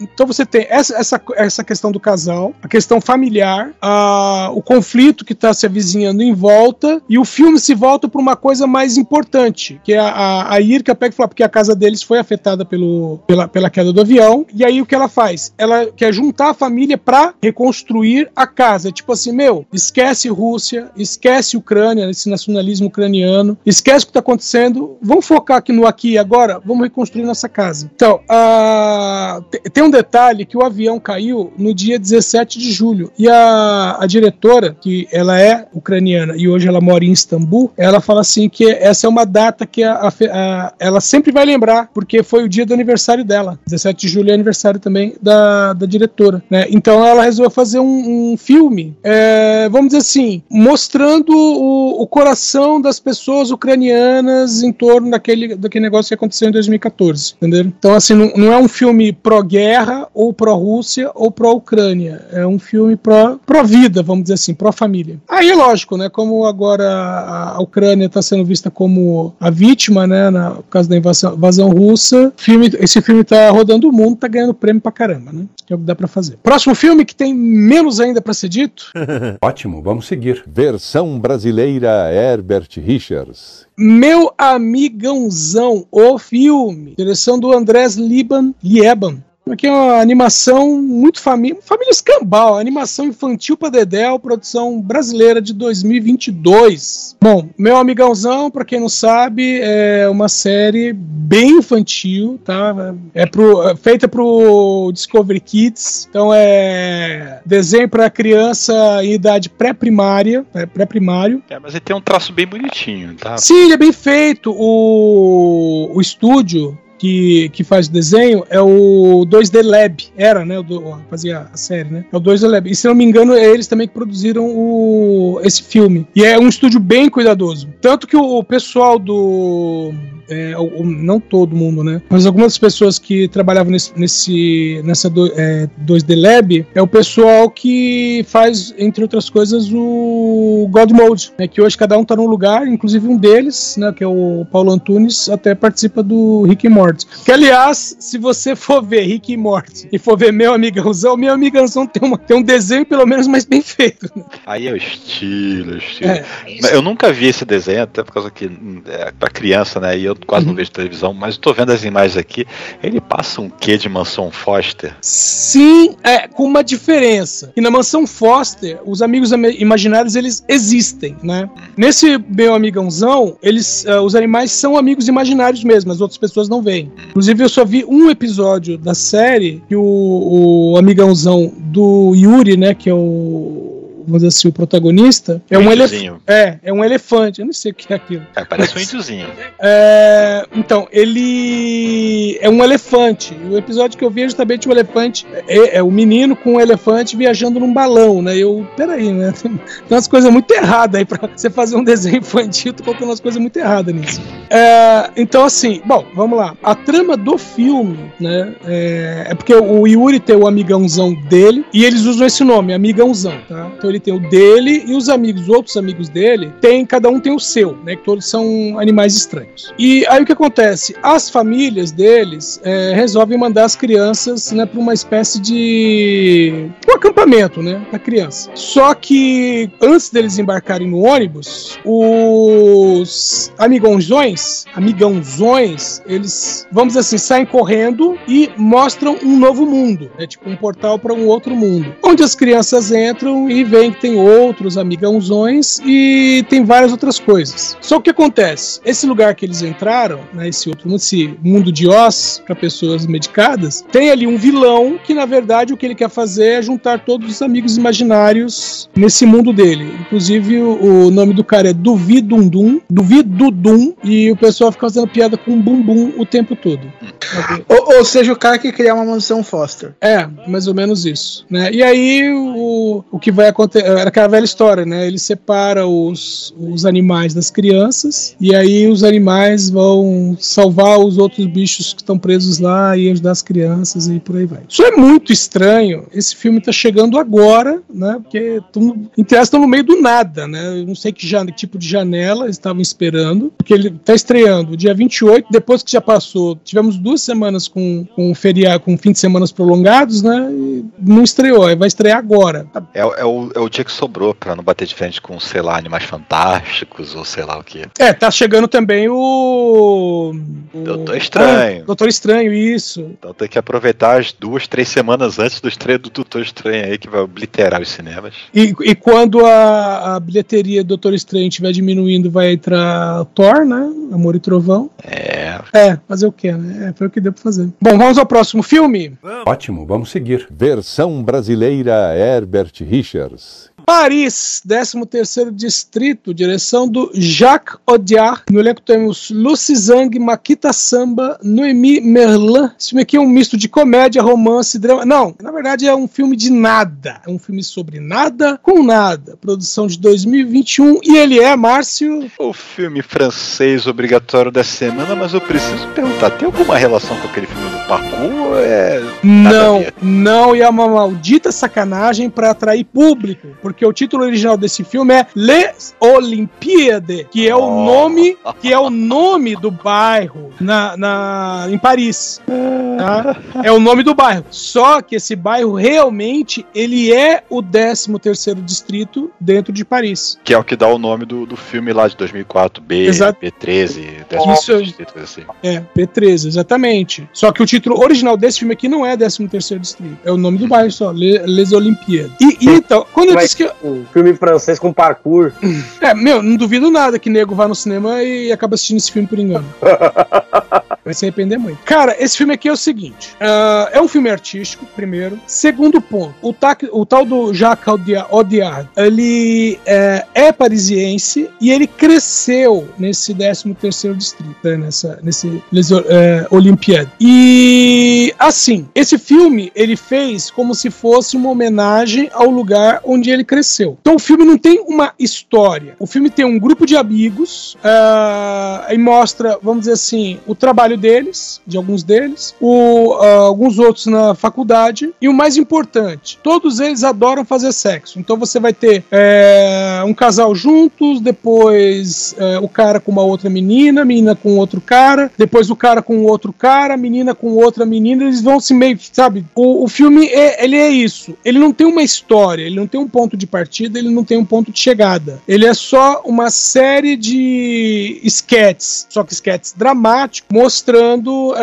Speaker 2: então você tem essa, essa, essa questão do casal, a questão familiar, a, o conflito que está se avizinhando em volta e o filme se volta para uma coisa mais importante, que é a, a, a Irka pega e fala porque a casa deles foi afetada pelo, pela, pela queda do avião e aí o que ela faz? Ela quer juntar a família para reconstruir a casa, tipo assim, meu, esquece Rússia, esquece Ucrânia, esse nacionalismo ucraniano, esquece o que está acontecendo, vamos focar aqui no aqui e agora, vamos reconstruir nossa casa. Então, a- te- tem um detalhe que o avião caiu no dia 17 de julho e a, a diretora, que ela é ucraniana e hoje ela mora em Istambul, ela fala assim que essa é uma data que a- a- ela sempre vai lembrar, porque foi o dia do aniversário dela. 17 de julho é aniversário também da, da diretora, né? Então ela resolveu fazer um, um filme, é, vamos dizer assim, mostrando o, o coração das pessoas ucranianas em torno daquele, daquele negócio que aconteceu em 2014, entendeu? Então, assim, não, não é um filme pró-guerra, ou pró-Rússia, ou pró-Ucrânia. É um filme pró- pró-vida, vamos dizer assim, pró-família. Aí, lógico, né? Como agora a, Ucrânia está sendo vista como a vítima, né? Na, por causa da invasão, invasão russa, filme, esse filme tá rodando o mundo, tá ganhando prêmio pra caramba, né? Que é o que dá pra fazer. Próximo filme que tem menos ainda pra ser dito.
Speaker 10: Ótimo, vamos seguir. Versão brasileira Herbert Richards.
Speaker 2: Meu Amigãozão, o filme. Direção do Andrés Liban Lieban. Aqui é uma animação muito família, família escambau, animação infantil para Dedéu, produção brasileira de 2022. Bom, Meu Amigãozão, para quem não sabe, é uma série bem infantil, tá? É, pro, é feita pro Discovery Kids, então é desenho para criança em idade pré-primária, é, pré-primário.
Speaker 3: É, mas ele tem um traço bem bonitinho, tá?
Speaker 2: Sim, ele é bem feito. O, o estúdio que, que faz desenho é o 2D Lab. Era, né? Do, fazia a série, né? É o 2D Lab. E se não me engano, é eles também que produziram o, esse filme. E é um estúdio bem cuidadoso. Tanto que o pessoal do. É, não todo mundo, né? Mas algumas pessoas que trabalhavam nesse, nesse nessa do- é, 2D Lab é o pessoal que faz, entre outras coisas, o God Mode, né? Que hoje cada um tá num lugar, inclusive um deles, né? Que é o Paulo Antunes, até participa do Rick and Morty. Que, aliás, se você for ver Rick e Morty e for ver Meu Amigãozão, Meu Amigãozão tem, uma, tem um desenho, pelo menos, mais bem feito. né?
Speaker 3: Aí é o estilo, o estilo.
Speaker 2: É.
Speaker 3: Eu nunca vi esse desenho, até por causa que é pra criança, né? E eu quase não vejo televisão, mas tô vendo as imagens aqui. Ele passa um quê de mansão Foster?
Speaker 2: Sim, é, com uma diferença. Que na mansão Foster, os amigos imaginários, eles existem, né? Nesse meu amigãozão, eles, ah, os animais são amigos imaginários mesmo, as outras pessoas não veem. Inclusive, eu só vi um episódio da série que o, o amigãozão do Yuri, né, que é o vamos dizer assim, o protagonista, é um elefante. É, é um elefante. Eu não sei o que é aquilo.
Speaker 3: É, parece um índiozinho.
Speaker 2: É, então, ele é um elefante. O episódio que eu vi é justamente o elefante. É, é o menino com o elefante viajando num balão, né? Eu, peraí, né? Tem umas coisas muito erradas aí pra você fazer um desenho infantil, tô colocando umas coisas muito erradas nisso. É, então, assim, bom, vamos lá. A trama do filme, né? É, é porque o Yuri tem o amigãozão dele e eles usam esse nome, amigãozão, tá? Então ele tem o dele e os amigos, outros amigos dele, tem, cada um tem o seu, né? Que todos são animais estranhos. E aí o que acontece? As famílias deles é, resolvem mandar as crianças, né, para uma espécie de um acampamento, né, da criança. Só que antes deles embarcarem no ônibus, os amigãozões, amigãozões, eles, vamos dizer assim, saem correndo e mostram um novo mundo, é tipo um portal para um outro mundo, onde as crianças entram e veem que tem outros amigãozões e tem várias outras coisas. Só que o que acontece? Esse lugar que eles entraram, né, esse outro mundo, esse mundo de Oz para pessoas medicadas, tem ali um vilão que na verdade o que ele quer fazer é juntar todos os amigos imaginários nesse mundo dele. Inclusive o, o nome do cara é Duvidundum, Duvidudum, e o pessoal fica fazendo piada com bumbum o tempo todo.
Speaker 9: Ou, ou seja, o cara que criar uma mansão Foster.
Speaker 2: É, mais ou menos isso, né? E aí o, o que vai acontecer, era aquela velha história, né? Ele separa os, os animais das crianças e aí os animais vão salvar os outros bichos que estão presos lá e ajudar as crianças e por aí vai. Isso é muito estranho. Esse filme tá chegando agora, né? Porque tão, em estão no meio do nada, né? Eu não sei que, que tipo de janela eles estavam esperando, porque ele tá estreando dia 28, depois que já passou, tivemos duas semanas com, com feriado, com fim de semanas prolongados, né? E não estreou, vai estrear agora.
Speaker 3: É, é o, é o dia que sobrou pra não bater de frente com, sei lá, animais fantásticos ou sei lá o que.
Speaker 2: É, tá chegando também o. o
Speaker 3: Doutor Estranho.
Speaker 2: Ah, Doutor Estranho, isso.
Speaker 3: Então tem que aproveitar as duas, três semanas antes do estreia do Doutor Estranho aí, que vai obliterar os cinemas.
Speaker 2: E, e quando a, a bilheteria do Doutor Estranho estiver diminuindo, vai entrar Thor, né? Amor e Trovão.
Speaker 3: É.
Speaker 2: É, fazer o quê, né? É, foi o que deu pra fazer. Bom, vamos ao próximo filme.
Speaker 10: Ótimo, vamos seguir. Versão brasileira Herbert Richards.
Speaker 2: Paris, 13º Distrito, direção do Jacques Audiard. No elenco temos Lucy Zhang, Makita Samba, Noemi Merlan. Esse filme aqui é um misto de comédia, romance, drama. Não, na verdade é um filme de nada. É um filme sobre nada com nada. Produção de 2021 e ele é, Márcio...
Speaker 3: O filme francês obrigatório da semana, mas eu preciso perguntar, tem alguma relação com aquele filme do ou É...
Speaker 2: Não, não, e é uma maldita sacanagem pra atrair público, porque o título original desse filme é Les Olympiades, que é o
Speaker 3: Oh.
Speaker 2: nome, que é o nome do bairro na, na em Paris. tá? É o nome do bairro. Só que esse bairro realmente ele é o 13 terceiro distrito dentro de Paris.
Speaker 3: Que é o que dá o nome do, do filme lá de 2004, B,
Speaker 2: Exato.
Speaker 3: B13,
Speaker 2: Isso aí.
Speaker 3: distrito, coisa assim.
Speaker 2: É, P13, exatamente. Só que o título original desse filme aqui não é 13 terceiro distrito, é o nome do bairro só, Le- Les Olympiades. E, e então, quando eu disse que
Speaker 11: Um filme francês com parkour.
Speaker 2: É, meu, não duvido nada que nego vá no cinema e acaba assistindo esse filme por engano. Vai se arrepender muito. Cara, esse filme aqui é o seguinte: ah, é um filme artístico, primeiro. Segundo ponto, o, tac- o tal do Jacques Audia- Audiard, ele é, é parisiense e ele cresceu nesse 13 terceiro distrito, né, nessa, nesse Les Olympiades. E, assim, esse filme ele fez como se fosse uma homenagem ao lugar onde ele cresceu. Então o filme não tem uma história. O filme tem um grupo de amigos ah, e mostra, vamos dizer assim, o trabalho deles, de alguns deles, o, ah, alguns outros na faculdade e o mais importante, todos eles adoram fazer sexo. Então você vai ter eh, um casal juntos, depois eh, o cara com uma outra menina, menina com outro cara, depois o cara com outro cara, menina com outra menina, eles vão se meio, sabe? O, o filme é, ele é isso. Ele não tem uma história, ele não tem um ponto de partida, ele não tem um ponto de chegada. Ele é só uma série de sketches, só que sketches dramáticos, mostrando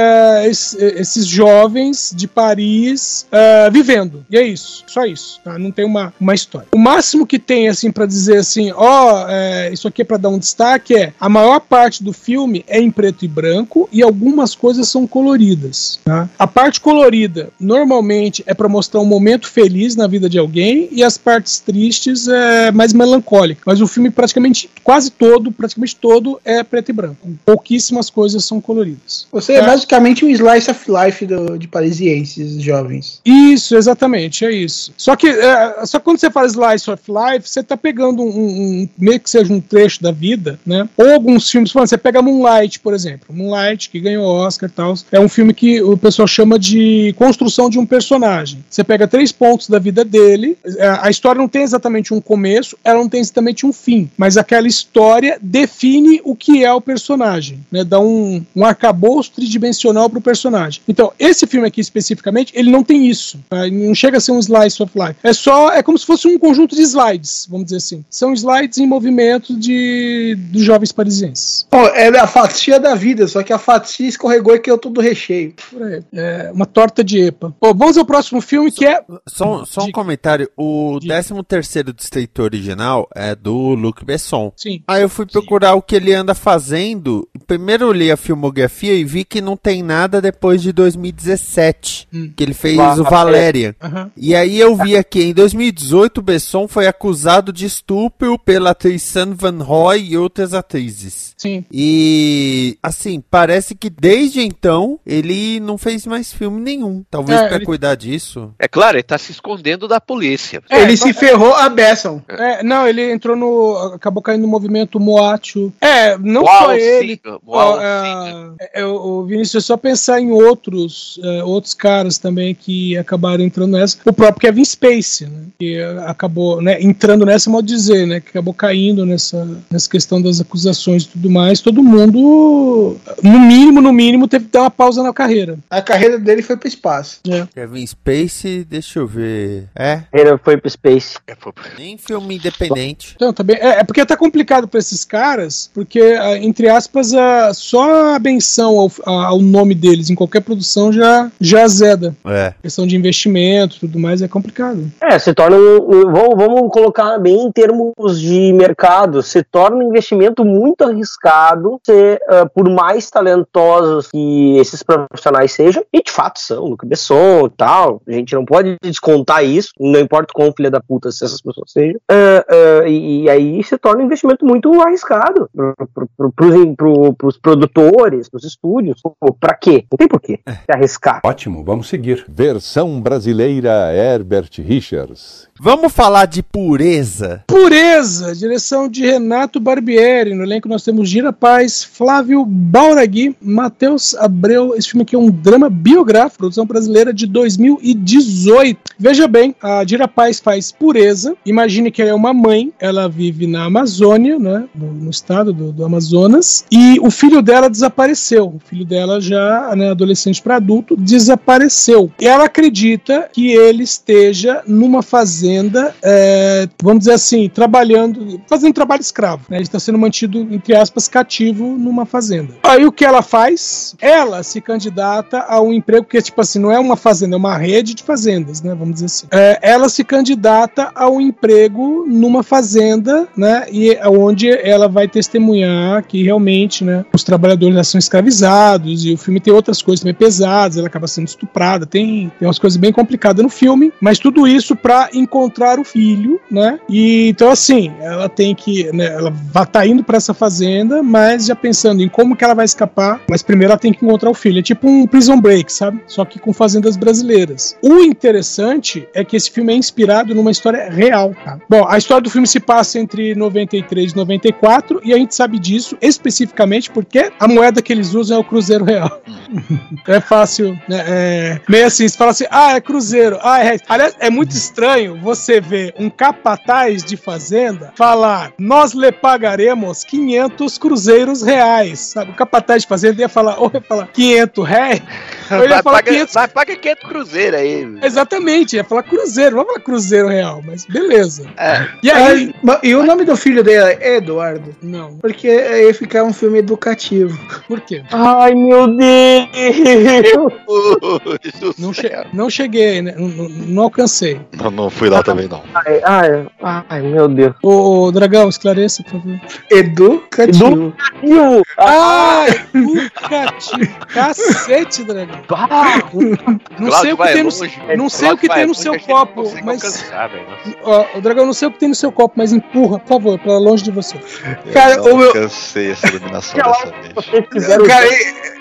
Speaker 2: es- esses jovens de Paris eh, vivendo. E é isso, só isso. tá? Não tem uma, uma história. O máximo que tem, assim, pra dizer assim, ó, eh, isso aqui é pra dar um destaque é a maior parte do filme é em preto e branco e algumas coisas são coloridas. tá? A parte colorida normalmente é pra mostrar um momento feliz na vida de alguém e as partes tristes é mais melancólica. Mas o filme praticamente quase todo, praticamente todo é preto e branco. Pouquíssimas coisas são coloridas.
Speaker 9: Você é basicamente um slice of life do- de parisienses jovens.
Speaker 2: Isso, exatamente, é isso. Só que, é, só quando você fala Slice of Life, você tá pegando um, um- meio que seja um trecho da vida, né? Ou alguns filmes, você pega Moonlight, por exemplo. Moonlight, que ganhou Oscar e tal. É um filme que o pessoal chama de construção de um personagem. Você pega três pontos da vida dele, é, a história não tem exatamente um começo, ela não tem exatamente um fim, mas aquela história define o que é o personagem, né? Dá um, um arcabouço tridimensional pro personagem. Então, esse filme aqui especificamente, ele não tem isso. tá? Não chega a ser um slice of life. É só, é como se fosse um conjunto de slides, vamos dizer assim. São slides em movimento de dos jovens parisienses.
Speaker 9: Ó, é a fatia da vida, só que a fatia escorregou e caiu tudo recheio.
Speaker 2: Por aí. É uma torta de epa. Bom, vamos ao próximo filme que é
Speaker 8: Só, só um comentário. O 13º Distrito original é do Luc Besson.
Speaker 2: Sim.
Speaker 8: Aí eu fui procurar o que ele anda fazendo. Primeiro eu li a filmografia e vi que não tem nada depois de 2017. Que ele fez
Speaker 11: Va-
Speaker 8: o Valéria.
Speaker 2: Aham.
Speaker 8: E aí eu vi aqui, em 2018, o Besson foi acusado de estupro pela atriz San Van Roy e outras atrizes.
Speaker 2: Sim.
Speaker 8: E, assim, parece que desde então ele não fez mais filme nenhum. Talvez
Speaker 2: É,
Speaker 8: pra
Speaker 2: ele-
Speaker 8: cuidar disso.
Speaker 6: É claro, ele tá se escondendo da polícia.
Speaker 2: É,
Speaker 9: Ele se ferrou a Besson.
Speaker 2: É, não, ele entrou no. acabou caindo no movimento Moacho. É, não
Speaker 6: Uau,
Speaker 2: só ele.
Speaker 6: uau,
Speaker 2: é, é, o Vinícius, é só pensar em outros, é, outros caras também que acabaram entrando nessa. O próprio Kevin Spacey, né? Que é, acabou né, entrando nessa, modo de dizer, né? Que acabou caindo nessa, nessa questão das acusações e tudo mais. Todo mundo, no mínimo, no mínimo, teve que dar uma pausa na carreira.
Speaker 9: A carreira dele foi pro espaço.
Speaker 8: Kevin Spacey, deixa eu ver. É,
Speaker 11: Ele foi pro Space.
Speaker 6: É,
Speaker 8: nem filme independente.
Speaker 2: Então, também, é, é porque tá complicado pra esses caras, porque, ah, entre aspas, a, só a benção ao, ao nome deles. Em qualquer produção já, já azeda.
Speaker 8: É.
Speaker 2: Questão de investimento tudo mais é complicado.
Speaker 11: É, se torna um, um- vamos, vamos colocar bem em termos de mercado, se torna um investimento muito arriscado, se, ah, por mais talentosos que esses profissionais sejam, e de fato são, Luc Besson e tal, a gente não pode descontar isso, não importa quão filha da puta se essas pessoas sejam, ah, ah, e, e aí se torna um investimento muito arriscado pro, pro, pro, pros, pro, pros produtores, pros estúdios, Pô, pra quê? Não tem porquê se arriscar.
Speaker 10: Ótimo, vamos seguir. Versão brasileira Herbert Richards.
Speaker 8: Vamos falar de pureza.
Speaker 2: Pureza, direção de Renato Barbieri. No elenco nós temos Gira Paz, Flávio Bauragui, Matheus Abreu. Esse filme aqui é um drama biográfico, produção brasileira de 2018. Veja bem, a Gira Paz faz Pureza. Imagine que ela é uma mãe, ela vive na Amazônia, né, no, no estado do, do Amazonas, e o filho dela desapareceu. O filho dela já, né, adolescente para adulto, desapareceu. Ela acredita que ele esteja numa fazenda, é, vamos dizer assim, trabalhando, fazendo trabalho escravo. Né? Ele está sendo mantido, entre aspas, cativo numa fazenda. Aí o que ela faz? Ela se candidata a um emprego que, tipo assim, não é uma fazenda, é uma rede de fazendas, né? Vamos dizer assim. É, ela se candidata a um emprego numa fazenda, né? E é onde ela vai testemunhar que realmente, né? Os trabalhadores são escravizados e o filme tem outras coisas também pesadas. Ela acaba sendo estuprada, tem, tem umas coisas bem complicadas no filme, mas tudo isso para encontrar o filho, né? E então assim, ela tem que, né, ela vai tá indo para essa fazenda, mas já pensando em como que ela vai escapar, mas primeiro ela tem que encontrar o filho. É tipo um Prison Break, sabe? Só que com fazendas brasileiras. O interessante é que esse filme é inspirado numa história real, tá? Bom, a história do filme se passa entre 93 e 94 e a gente sabe disso especificamente porque a moeda que eles usam é o Cruzeiro Real. é fácil, né? É, meio assim, você fala assim, ah, é Cruzeiro, ah, é. Aliás, é muito estranho você ver um capataz de fazenda falar, nós lhe pagaremos 500 cruzeiros reais, sabe? O capataz de fazenda ia falar, ou ia falar 500 reais, ou ele ia falar
Speaker 6: pagar,
Speaker 2: 500
Speaker 6: vai pagar 500 cruzeiro aí.
Speaker 2: Exatamente, ia falar cruzeiro, não vai falar cruzeiro real, mas beleza.
Speaker 6: É.
Speaker 2: E aí?
Speaker 9: Ah, e o nome do filho dela é Eduardo?
Speaker 2: Não.
Speaker 9: Porque ia ficar um filme educativo.
Speaker 2: Por quê?
Speaker 11: Ai, meu Deus!
Speaker 2: Não, che não cheguei, né? Não, não- alcancei.
Speaker 3: Não, não fui lá também, não.
Speaker 11: Ai, ai, ai, meu Deus.
Speaker 2: Ô, Dragão, esclareça, por favor.
Speaker 9: Educativo.
Speaker 11: Edu!
Speaker 2: Ah, educativo. Cacete, Dragão. Não sei o que tem no, não sei o que tem no seu copo, mas
Speaker 6: alcançar.
Speaker 2: Ó, o Dragão, não sei o que tem no seu copo, mas empurra, por favor, pra longe de você.
Speaker 9: Cara,
Speaker 3: eu não
Speaker 9: o meu-
Speaker 3: alcancei essa eliminação dessa vez.
Speaker 9: Cara,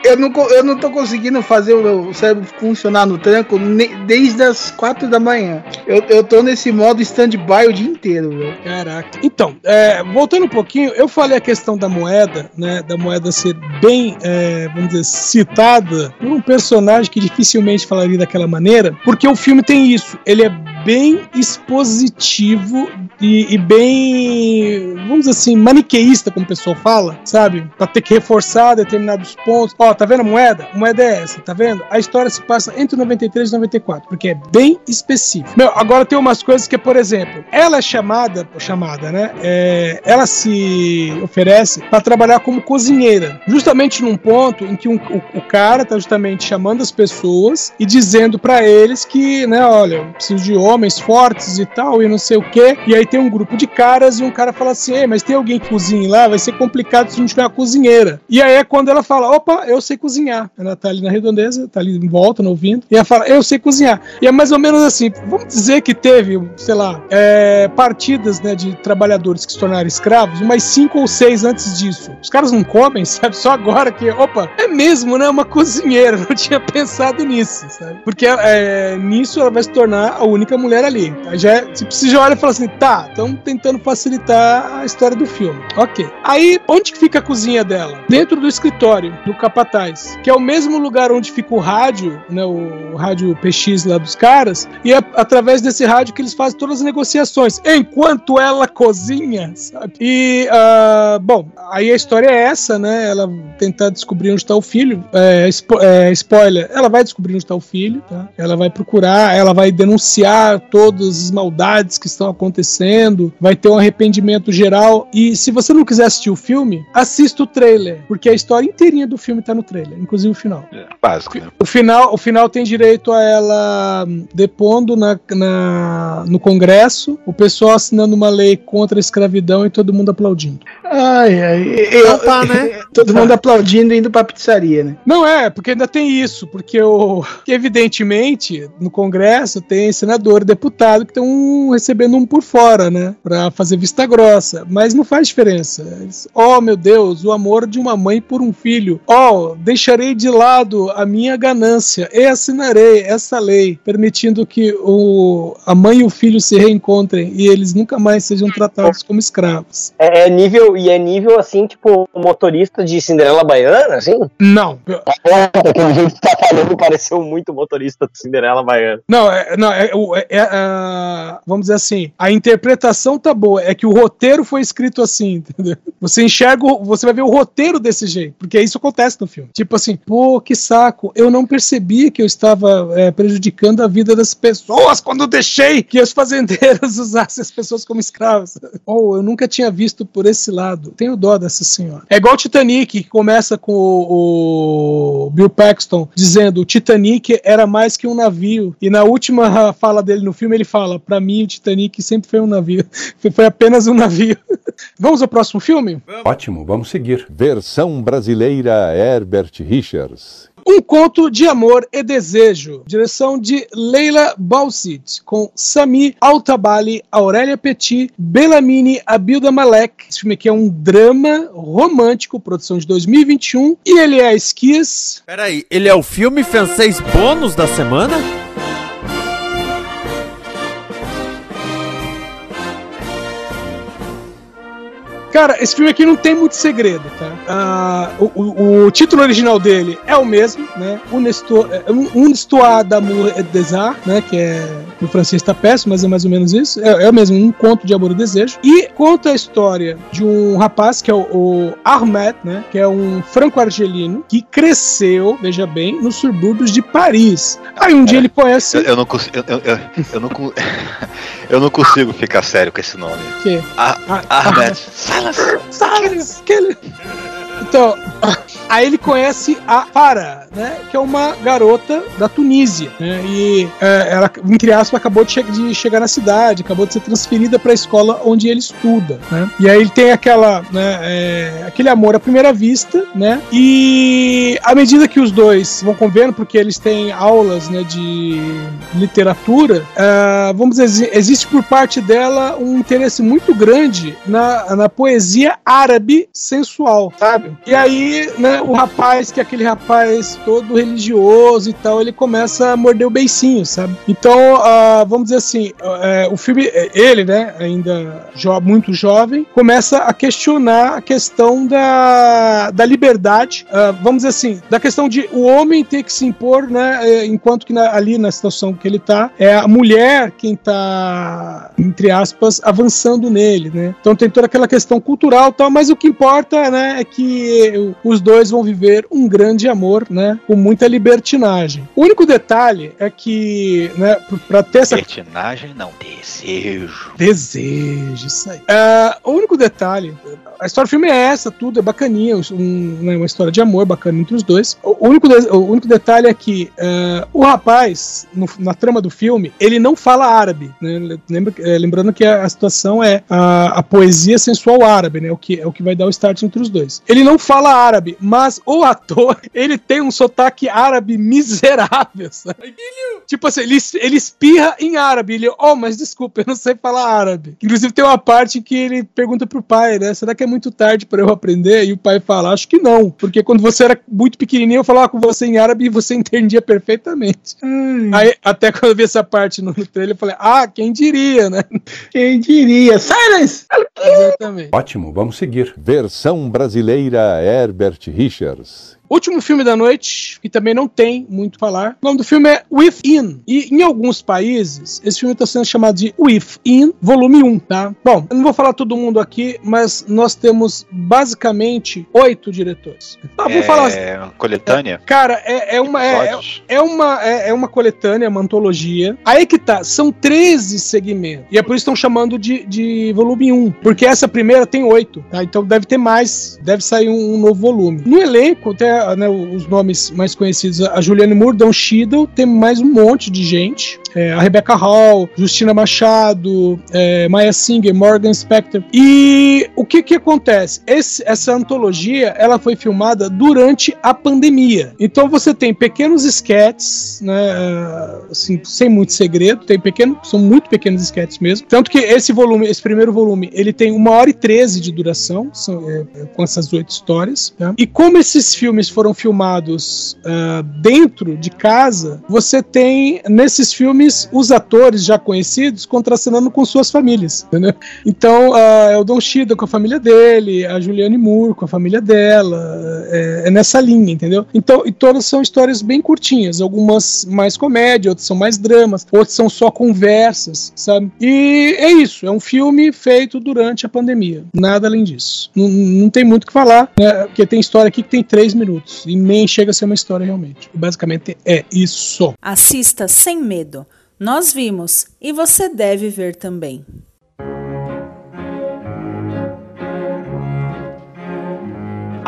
Speaker 9: eu não, eu não tô conseguindo fazer o meu cérebro funcionar no tranco desde as quatro da manhã. Eu, eu tô nesse modo stand-by o dia inteiro, velho.
Speaker 2: Caraca. Então, é, voltando um pouquinho, eu falei a questão da moeda, né? Da moeda ser bem, é, vamos dizer, citada por um personagem que dificilmente falaria daquela maneira, porque o filme tem isso. Ele é bem expositivo e, e bem, vamos dizer assim, maniqueísta, como o pessoal fala, sabe? Pra ter que reforçar determinados pontos. Ó, tá vendo a moeda? A moeda é essa, tá vendo? A história se passa entre 93 e 94, porque é bem específico. Meu, agora tem umas coisas que, por exemplo, ela é chamada, chamada, né? É, ela se oferece para trabalhar como cozinheira, justamente num ponto em que um- o, o cara tá justamente chamando as pessoas e dizendo para eles que, né, olha, eu preciso de homens fortes e tal, e não sei o quê. E aí tem um grupo de caras e um cara fala assim: Ei, mas tem alguém que cozinha lá? Vai ser complicado se não tiver uma cozinheira. E aí é quando ela fala: opa, eu sei cozinhar. Ela tá ali na redondeza, tá ali em volta, não ouvindo. E ela fala: eu sei cozinhar. E é mais ou menos assim: vamos dizer que teve, sei lá, é, partidas né, de trabalhadores que se tornaram escravos, umas cinco ou seis antes disso. Os caras não comem, sabe? Só agora que, opa, é mesmo, né? Uma cozinheira. Não tinha pensado nisso, sabe? Porque é, nisso ela vai se tornar a única mulher ali. Tá? Já, é- se você já olha e fala assim, tá, estão tentando facilitar a história do filme. Ok. Aí, onde que fica a cozinha dela? Dentro do escritório, do capataz, que é o mesmo lugar onde fica o rádio, né? O rádio PX lá dos caras, e é através desse rádio que eles fazem todas as negociações, enquanto ela cozinha, sabe? E, ah, bom, aí a história é essa, né? Ela tentar descobrir onde está o filho. É, spo- é, spoiler, ela vai descobrir onde está o filho, tá? Ela vai procurar, ela vai denunciar explicar todas as maldades que estão acontecendo, vai ter um arrependimento geral. E se você não quiser assistir o filme, assista o trailer, porque a história inteirinha do filme tá no trailer, inclusive o final.
Speaker 3: É, básico, né?
Speaker 2: O final, o final tem direito a ela hum, depondo na, na- no Congresso, o pessoal assinando uma lei contra a escravidão e todo mundo aplaudindo.
Speaker 9: Ai, ai. Eu,
Speaker 8: tá, né?
Speaker 9: Todo mundo aplaudindo e indo pra pizzaria, né?
Speaker 2: Não é, porque ainda tem isso, porque o, evidentemente no Congresso tem senador e deputado que estão recebendo um por fora, né, Pra fazer vista grossa, mas não faz diferença. Oh meu Deus, o amor de uma mãe por um filho. Oh, deixarei de lado a minha ganância e assinarei essa lei permitindo que o, a mãe e o filho se reencontrem e eles nunca mais sejam tratados como escravos.
Speaker 11: É, é nível, e é nível assim, tipo, motorista de Cinderela Baiana, assim?
Speaker 2: Não,
Speaker 11: Aquele jeito que tá falando pareceu muito motorista de Cinderela Baiana.
Speaker 2: Não, é, não é, o- é- é, vamos dizer assim, a interpretação tá boa, é que o roteiro foi escrito assim, entendeu? Você enxerga, você vai ver o roteiro desse jeito, porque isso acontece no filme. Tipo assim, pô, que saco, eu não percebi que eu estava é, prejudicando a vida das pessoas quando deixei que os fazendeiros usassem as pessoas como escravos. Ou eu nunca tinha visto por esse lado. Tenho dó dessa senhora. É igual o Titanic, que começa com o, o Bill Paxton dizendo o Titanic era mais que um navio. E na última fala dele no filme, ele fala: Pra mim, o Titanic sempre foi um navio. Foi apenas um navio. Vamos ao próximo filme?
Speaker 10: Ótimo, vamos seguir. Versão brasileira Herbert Richards.
Speaker 2: Um Conto de Amor e Desejo, direção de Leila Balsit, com Sami Altabali, Aurélia Petit, Belamini, Abilda Malek. Esse filme aqui é um drama romântico, produção de 2021, e ele é a esquias.
Speaker 8: Peraí, ele é o filme francês bônus da semana?
Speaker 2: Cara, esse filme aqui não tem muito segredo, tá? Ah, o, o- o título original dele é o mesmo, né? Un histo- é, histoire d'amour et désir, né? Que é. O francês tá péssimo, mas é mais ou menos isso. É, é o mesmo, um conto de amor e desejo. E conta a história de um rapaz que é o, o Ahmed, né? Que é um franco-argelino que cresceu, veja bem, nos subúrbios de Paris. Aí um dia ele conhece.
Speaker 3: Eu, eu não consigo. Eu, eu, eu, não, eu não consigo ficar sério com esse nome.
Speaker 2: Que?
Speaker 3: Ah,
Speaker 2: Ah,
Speaker 3: Ahmed.
Speaker 2: Silas! Silas! Aquele... Então, aí ele conhece a Farah, né? Que é uma garota da Tunísia, né? E é, ela, entre aspas, acabou de, che- de chegar na cidade, acabou de ser transferida para a escola onde ele estuda, né? E aí ele tem aquela, né? é, aquele amor à primeira vista, né? E à medida que os dois vão convivendo, porque eles têm aulas, né? De literatura, ah, vamos dizer, existe por parte dela um interesse muito grande na, na poesia árabe sensual, sabe? E aí, né, o rapaz, que é aquele rapaz todo religioso e tal, ele começa a morder o beicinho, sabe? Então, ah, vamos dizer assim, é, o filme, é, ele, né, ainda jo muito jovem, começa a questionar a questão da, da liberdade, ah, vamos dizer assim, da questão de o homem ter que se impor, né, é, enquanto que na- ali na situação que ele tá, é a mulher quem tá, entre aspas, avançando nele, né? Então tem toda aquela questão cultural e tal, mas o que importa, né, é que os dois vão viver um grande amor, né, com muita libertinagem. O único detalhe é que, né, pra ter essa
Speaker 3: Libertinagem não, desejo.
Speaker 2: Desejo, isso aí. Ah, o único detalhe, a história do filme é essa, tudo é bacaninha, um- né, uma história de amor bacana entre os dois. O único, de- o único detalhe é que ah, o rapaz, no- na trama do filme, ele não fala árabe. né? Lembra, eh, lembrando que a, a situação é a, a poesia sensual árabe, né? O que, é o que vai dar o start entre os dois. Ele não fala árabe, mas o ator, ele tem um sotaque árabe miserável, sabe? Tipo assim, ele, ele espirra em árabe. Ele, oh, mas desculpa, eu não sei falar árabe. Inclusive tem uma parte que ele pergunta pro pai, né? Será que é muito tarde pra eu aprender? E o pai fala, acho que não. Porque quando você era muito pequenininho, eu falava com você em árabe e você entendia perfeitamente. Aí, até quando eu vi essa parte no, no trailer, eu falei, ah, quem diria, né?
Speaker 9: Quem diria? Silence!
Speaker 2: Exatamente.
Speaker 10: Ótimo, vamos seguir. Versão brasileira Herbert Richards.
Speaker 2: Último filme da noite, que também não tem muito a falar. O nome do filme é Within. E em alguns países, esse filme está sendo chamado de Within, volume 1, tá? Bom, eu não vou falar todo mundo aqui, mas nós temos basicamente oito diretores. Tá, vamos
Speaker 3: é
Speaker 2: falar.
Speaker 3: uma coletânea?
Speaker 2: Cara, é, é uma, é, é uma, é, é uma coletânea, uma antologia. Aí que tá, são 13 segmentos. E é por isso que estão chamando de, de volume 1. Porque essa primeira tem oito, tá? Então deve ter mais, deve sair um, um novo volume. No elenco, até né, os nomes mais conhecidos, a Juliane Moore, Don Cheadle, tem mais um monte de gente. É, a Rebecca Hall, Justina Machado, é, Maya Singer, Morgan Spector. E o que que acontece? Esse- essa antologia, ela foi filmada durante a pandemia. Então você tem pequenos esquetes, né, assim, sem muito segredo, tem pequeno, são muito pequenos esquetes mesmo. Tanto que esse volume, esse primeiro volume, ele tem uma hora e treze de duração, são, é, é, com essas oito histórias. né? E como esses filmes foram filmados ah, dentro de casa, você tem nesses filmes os atores já conhecidos contracenando com suas famílias, entendeu? Então ah, é o Don Cheadle com a família dele, a Juliane Moore com a família dela, é, é nessa linha, entendeu? Então e todas são histórias bem curtinhas, algumas mais comédia, outras são mais dramas, outras são só conversas, sabe? E é isso, é um filme feito durante a pandemia, nada além disso. Não, não tem muito o que falar, né? Porque tem história aqui que tem três minutos e nem chega a ser uma história realmente. Basicamente é isso.
Speaker 1: Assista sem medo. Nós vimos e você deve ver também.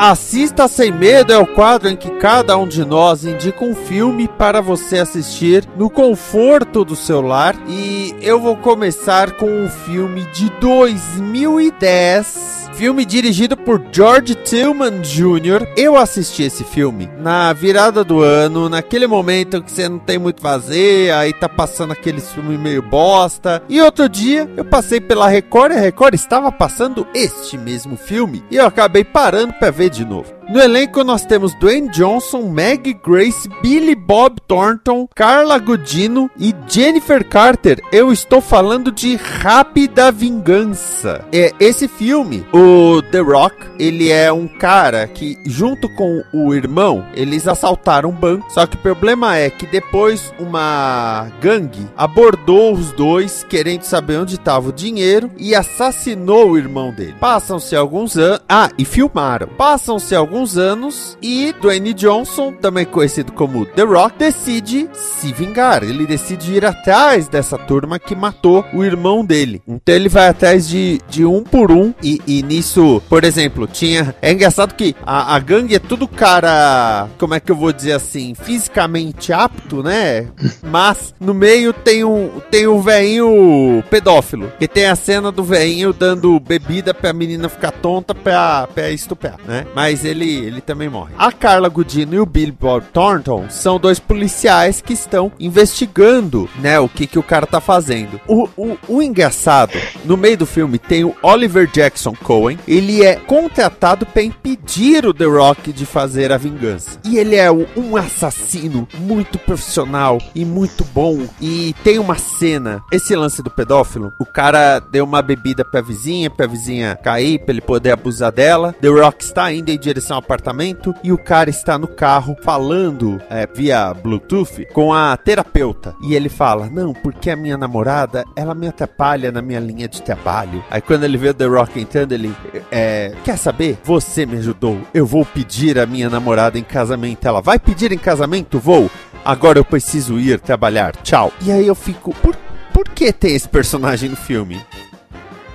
Speaker 8: Assista Sem Medo é o quadro em que cada um de nós indica um filme para você assistir no conforto do seu lar. E eu vou começar com um filme de 2010. Filme dirigido por George Tillman Jr. Eu assisti esse filme na virada do ano, naquele momento que você não tem muito fazer, aí tá passando aquele filme meio bosta. E outro dia eu passei pela Record e a Record estava passando este mesmo filme. E eu acabei parando para ver de novo. No elenco nós temos Dwayne Johnson, Meg Grace, Billy Bob Thornton, Carla Gudino e Jennifer Carter. Eu estou falando de Rápida Vingança. É esse filme, o The Rock, ele é um cara que junto com o irmão, eles assaltaram um banco. Só que o problema é que depois uma gangue abordou os dois querendo saber onde estava o dinheiro e assassinou o irmão dele. Passam-se alguns anos, ah, e filmaram. Passam-se alguns anos e Dwayne Johnson, também conhecido como The Rock, decide se vingar. Ele decide ir atrás dessa turma que matou o irmão dele. Então ele vai atrás de, de um por um e, e nisso, por exemplo, tinha. É engraçado que a, a gangue é tudo cara. Como é que eu vou dizer assim? Fisicamente apto, né? Mas no meio tem um tem um veinho pedófilo. Que tem a cena do veinho dando bebida pra menina ficar tonta pra, pra estuprar, né? Mas ele, ele também morre. A Carla Gudino e o Billy Bob Thornton são dois policiais que estão investigando, né? O que, que o cara tá fazendo. O, o, o engraçado, no meio do filme, tem o Oliver Jackson Cohen. Ele é contratado pra impedir o The Rock de fazer a vingança. E ele é um assassino muito profissional e muito bom. E tem uma cena, esse lance do pedófilo, o cara deu uma bebida pra vizinha, pra vizinha cair, pra ele poder abusar dela. The Rock está indo em direção apartamento e o cara está no carro falando é, via Bluetooth com a terapeuta. E ele fala: Não, porque a minha namorada ela me atrapalha na minha linha de trabalho. Aí quando ele vê o The Rock entrando, ele é, quer saber? Você me ajudou. Eu vou pedir a minha namorada em casamento. Ela vai pedir em casamento? Vou. Agora eu preciso ir trabalhar. Tchau. E aí eu fico, por, por que tem esse personagem no filme?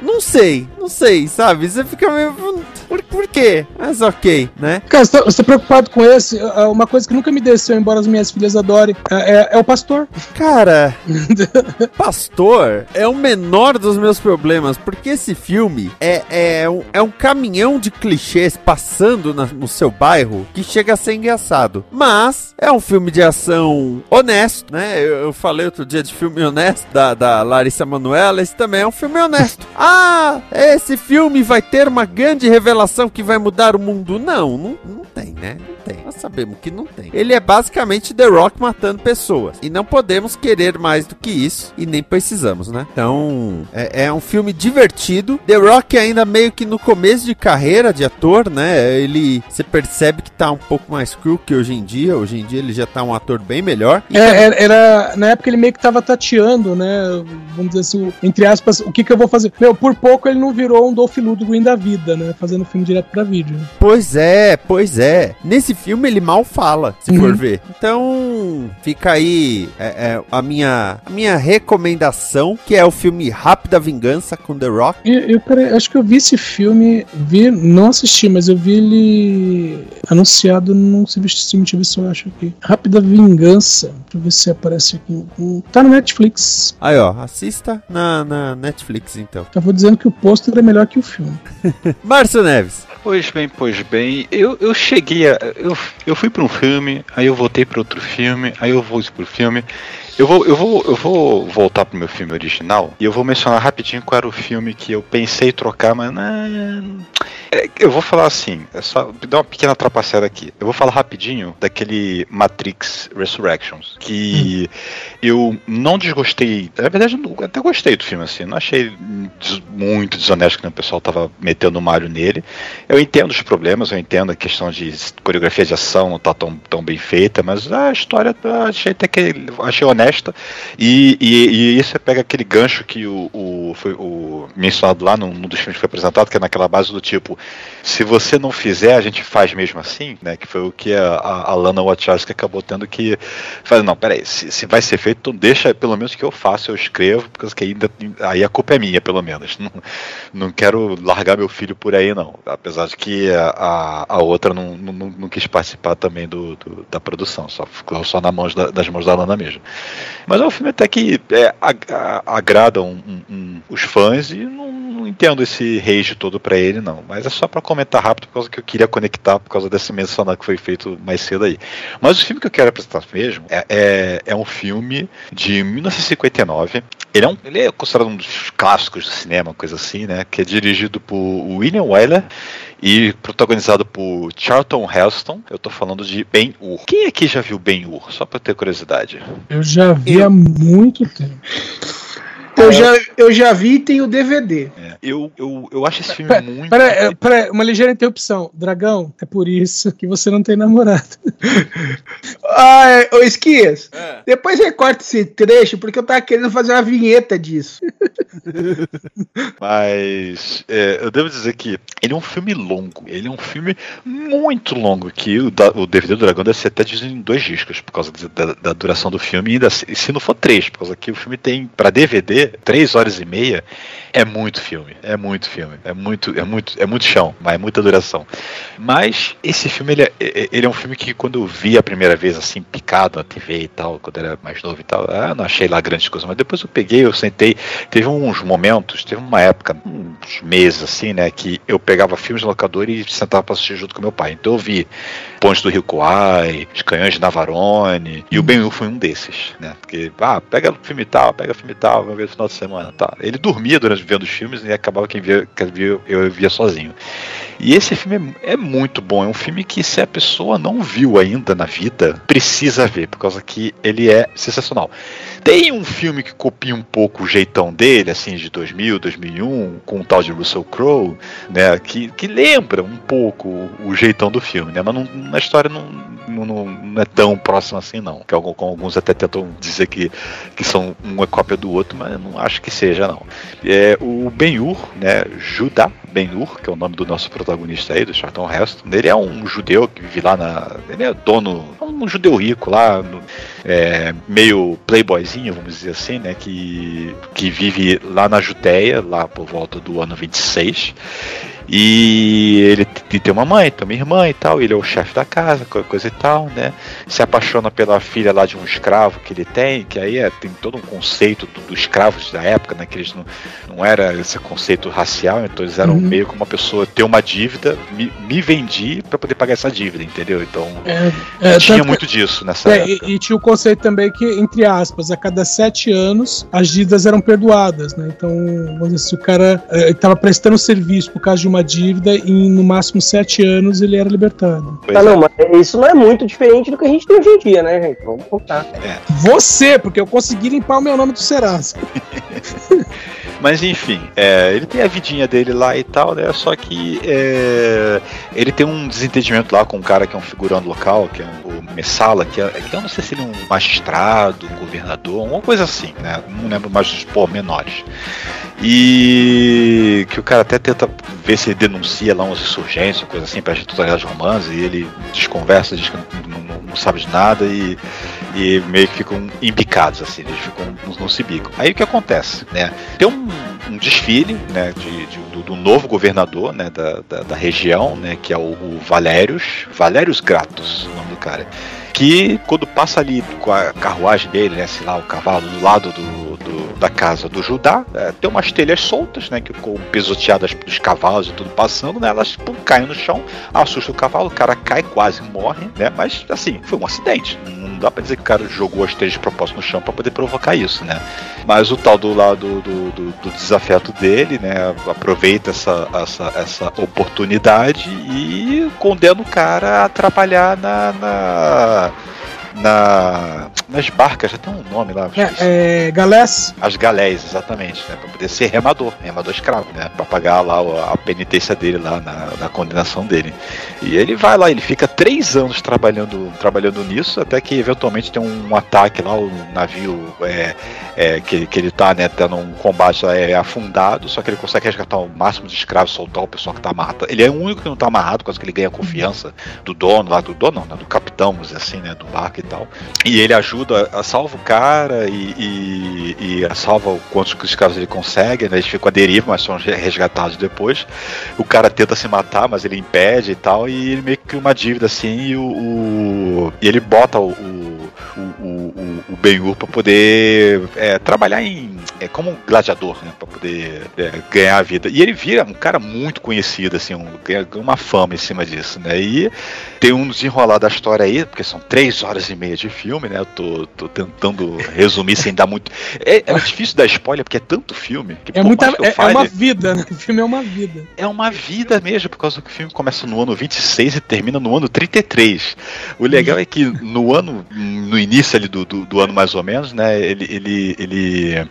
Speaker 8: Não sei, não sei, sabe? Você fica meio. Por, por quê? Mas ok, né?
Speaker 2: Cara, você tá, você tá preocupado com esse? É Uma coisa que nunca me desceu, embora as minhas filhas adorem, é, é- é o pastor.
Speaker 8: Cara, Pastor é o menor dos meus problemas, porque esse filme é, é, um, é um caminhão de clichês passando na- no seu bairro que chega a ser engraçado. Mas é um filme de ação honesto, né? Eu, eu falei outro dia de filme honesto da, da Larissa Manoela, esse também é um filme honesto. Ah, esse filme vai ter uma grande revelação que vai mudar o mundo. Não, não, não tem, né? Não tem. Você sabemos que não tem. Ele é basicamente The Rock matando pessoas. E não podemos querer mais do que isso. E nem precisamos, né? Então, é, é um filme divertido. The Rock ainda meio que no começo de carreira de ator, né? Ele, você percebe que tá um pouco mais cru que hoje em dia. Hoje em dia ele já tá um ator bem melhor.
Speaker 2: É, era, era- na época ele meio que tava tateando, né? Vamos dizer assim, entre aspas, o que que eu vou fazer? Meu, por pouco ele não virou um Dolph Lundgren da vida, né? Fazendo filme direto pra vídeo.
Speaker 8: Pois é, pois é. Nesse filme ele mal fala, se for ver. Então, fica aí é, é, a, minha, a minha recomendação, que é o filme Rápida Vingança com The Rock.
Speaker 2: Eu, eu, cara, acho que eu vi esse filme, vi, não assisti, mas eu vi ele anunciado num serviço de streaming, deixa eu ver se eu acho aqui. Rápida Vingança, deixa eu ver se aparece aqui. Hum, Tá no Netflix.
Speaker 8: Aí, ó, assista na, na Netflix, então.
Speaker 2: Eu vou dizendo que o pôster é melhor que o filme.
Speaker 8: Márcio Neves.
Speaker 3: Pois bem, pois bem. Eu, eu cheguei a. Eu, eu fui para um filme, aí eu voltei para outro filme, aí eu vou pro filme. Eu vou, eu vou, eu vou voltar pro meu filme original e eu vou mencionar rapidinho qual era o filme que eu pensei trocar, mas não. É, eu vou falar assim, é só dar uma pequena trapaceada aqui. Eu vou falar rapidinho daquele Matrix Resurrections, que eu não desgostei. Na verdade, eu até gostei do filme, assim. Não achei muito desonesto que o pessoal tava metendo o malho nele. Eu entendo os problemas, eu entendo a questão de coreografia de ação não tá tão, tão bem feita, mas a história tá- achei até que achei honesta. E, e, e isso pega aquele gancho que o, o, foi o mencionado lá num, num dos filmes que foi apresentado, que é naquela base do tipo, se você não fizer, a gente faz mesmo assim, né? Que foi o que a, a, Lana Wachowski acabou tendo que fazer. Não, peraí, se, se vai ser feito, deixa pelo menos que eu faço, eu escrevo, porque ainda, aí a culpa é minha, pelo menos. Não, não quero largar meu filho por aí, não. Apesar de que a, a, outra não, não, não- quis participar também do, do- da produção, só ficou só na mãos da- das mãos da Lana mesmo. Mas é um filme até que é, agrada um- um- um- os fãs e não, não entendo esse rage todo pra ele, não. Mas só pra comentar rápido, por causa que eu queria conectar, por causa desse mencionar que foi feito mais cedo aí. Mas o filme que eu quero apresentar mesmo é, é, é um filme de 1959. Ele é, um, ele é considerado um dos clássicos do cinema, coisa assim, né? Que é dirigido por William Wyler e protagonizado por Charlton Heston. Eu tô falando de Ben-Hur. Quem aqui já viu Ben-Hur? Só pra eu ter curiosidade.
Speaker 2: Eu já vi há muito tempo.
Speaker 9: Eu já, eu já vi e tem o DVD.
Speaker 3: É, eu, eu, eu acho esse filme
Speaker 2: Pera,
Speaker 3: muito.
Speaker 2: pera, é, pera, uma ligeira interrupção. Dragão, é por isso que você não tem namorado.
Speaker 9: Ah, é, ô Esquias, depois recorta esse trecho, porque eu tava querendo fazer uma vinheta disso.
Speaker 3: Mas é, eu devo dizer que ele é um filme longo. Ele é um filme muito longo. Que o, da- o DVD do Dragão deve ser até dividido em dois discos, por causa da, da duração do filme. E ainda se, se não for três, por causa que o filme tem, pra DVD, três horas e meia. É muito filme. É muito filme. É muito, é muito, é muito chão, mas é muita duração. Mas esse filme, ele é, ele é um filme que quando eu vi a primeira vez, assim, picado na TV e tal, quando era mais novo e tal, ah, não achei lá grandes coisas. Mas depois eu peguei, eu sentei. Teve uns momentos, teve uma época, uns meses assim, né, que eu pegava filmes no locador e sentava pra assistir junto com meu pai. Então eu vi Ponte do Rio Kuai, Os Canhões de Navarone, e o Ben-Hur foi um desses, né? Porque, ah, pega filme tal, pega filme tal, vamos ver final de semana, tá. Ele dormia durante vendo os filmes e acabava quem via, quem via eu via sozinho. E esse filme é, é muito bom, é um filme que se a pessoa não viu ainda na vida, precisa ver, por causa que ele é sensacional. Tem um filme que copia um pouco o jeitão dele, assim, de 2000, 2001, com o tal de Russell Crowe, né, que, que lembra um pouco o, jeitão do filme, né, mas não, história não, não, não- é tão próximo assim, não. Que com alguns até tentam dizer que, que são uma cópia do outro, mas não acho que seja, não. É, o Ben-Hur, né, Judá Ben-Hur, que é o nome do nosso protagonista aí, do Charlton Heston, ele é um judeu que vive lá na... ele é dono, um judeu rico lá, no- é, meio playboyzinho, vamos dizer assim, né, que, que vive lá na Judéia, lá por volta do ano 26, e ele tem uma mãe, tem uma irmã e tal, ele é o chefe da casa, co- coisa e tal, né? Se apaixona pela filha lá de um escravo que ele tem, que aí é, tem todo um conceito do- dos escravos da época, né? Que eles não, não era esse conceito racial, então eles eram
Speaker 2: Uhum.
Speaker 3: meio como uma pessoa ter uma dívida, me, me vendi pra poder pagar essa dívida, entendeu? Então
Speaker 2: É, é,
Speaker 3: tinha
Speaker 2: tanto-
Speaker 3: muito disso nessa
Speaker 2: É,
Speaker 3: época.
Speaker 2: e, e tinha o conceito também que, entre aspas, a cada sete anos as dívidas eram perdoadas, né? Então, vamos dizer, se o cara estava prestando serviço por causa de uma dívida, em no máximo sete anos ele era libertado.
Speaker 11: Tá, não, mas isso não é muito diferente do que a gente tem hoje em dia, né, gente? Vamos contar.
Speaker 2: Você, porque eu consegui limpar o meu nome do Serasa.
Speaker 3: Mas enfim, é, ele tem a vidinha dele lá e tal, né? Só que é, ele tem um desentendimento lá com um cara que é um figurão local, que é o Messala, que, é, que eu não sei se ele é um magistrado, um governador, uma coisa assim, né? Não lembro mais dos menores. E que o cara até tenta ver se ele denuncia lá umas insurgências, coisa assim, gente tutorial de romance, e ele desconversa, diz que não, não, não sabe de nada e, e meio que ficam embicados, assim, eles ficam, não, não se bicam. Aí o que acontece, né? Tem um, um desfile, né, de, de do, do, novo governador, né, da, da, da, região, né, que é o, o Valérios, Valérios Gratos, o nome do cara que quando passa ali com a carruagem dele, né, sei lá, o cavalo do lado do, do da casa do Judá, é, tem umas telhas soltas, né, que com pisoteadas dos cavalos e tudo passando, né, elas pum, caem no chão, assusta o cavalo, o cara cai, quase morre, né, mas assim, foi um acidente, não dá pra dizer que o cara jogou as telhas de propósito no chão para poder provocar isso, né, mas o tal do lado do, do, do desafeto dele, né, aproveita essa, essa, essa oportunidade e condena o cara a trabalhar na, na na, nas barcas, já tem um nome lá.
Speaker 2: É, é, galés?
Speaker 3: As galés, exatamente, né? Pra poder ser remador, remador escravo, né? Pra pagar lá a penitência dele lá na, na condenação dele. E ele vai lá, ele fica três anos trabalhando, trabalhando nisso, até que eventualmente tem um ataque lá, o navio é, é, que, que ele tá, né, tendo um combate lá, é afundado, só que ele consegue resgatar o máximo de escravos, soltar o pessoal que tá amarrado. Ele é o único que não tá amarrado, por causa que ele ganha a confiança do dono lá, do dono não, né, do capitão, vamos dizer assim, né, do barco tal. E ele ajuda, a, salva o cara e, e, e salva o quantos escravos ele consegue, né, eles ficam a deriva, mas são resgatados depois. O cara tenta se matar, mas ele impede e tal, e ele meio que uma dívida assim, e, o, o e ele bota o, o, o, o Ben-Hur pra poder é, trabalhar em é, como um gladiador, né, para poder é, ganhar a vida. E ele vira um cara muito conhecido, assim, um, ganha uma fama em cima disso, né? E tem um desenrolar da história aí, porque são três horas e meia de filme, né? Eu tô, tô tentando resumir sem dar muito. É, é, difícil dar spoiler porque é tanto filme. Que,
Speaker 2: é, muita, é, fale, é, uma vida, né? O filme é uma vida.
Speaker 3: É uma vida mesmo, por causa que o filme começa no ano 26 e termina no ano 33. O legal é que no ano, no início ali do, do, do ano mais ou menos, né? Ele, ele, ele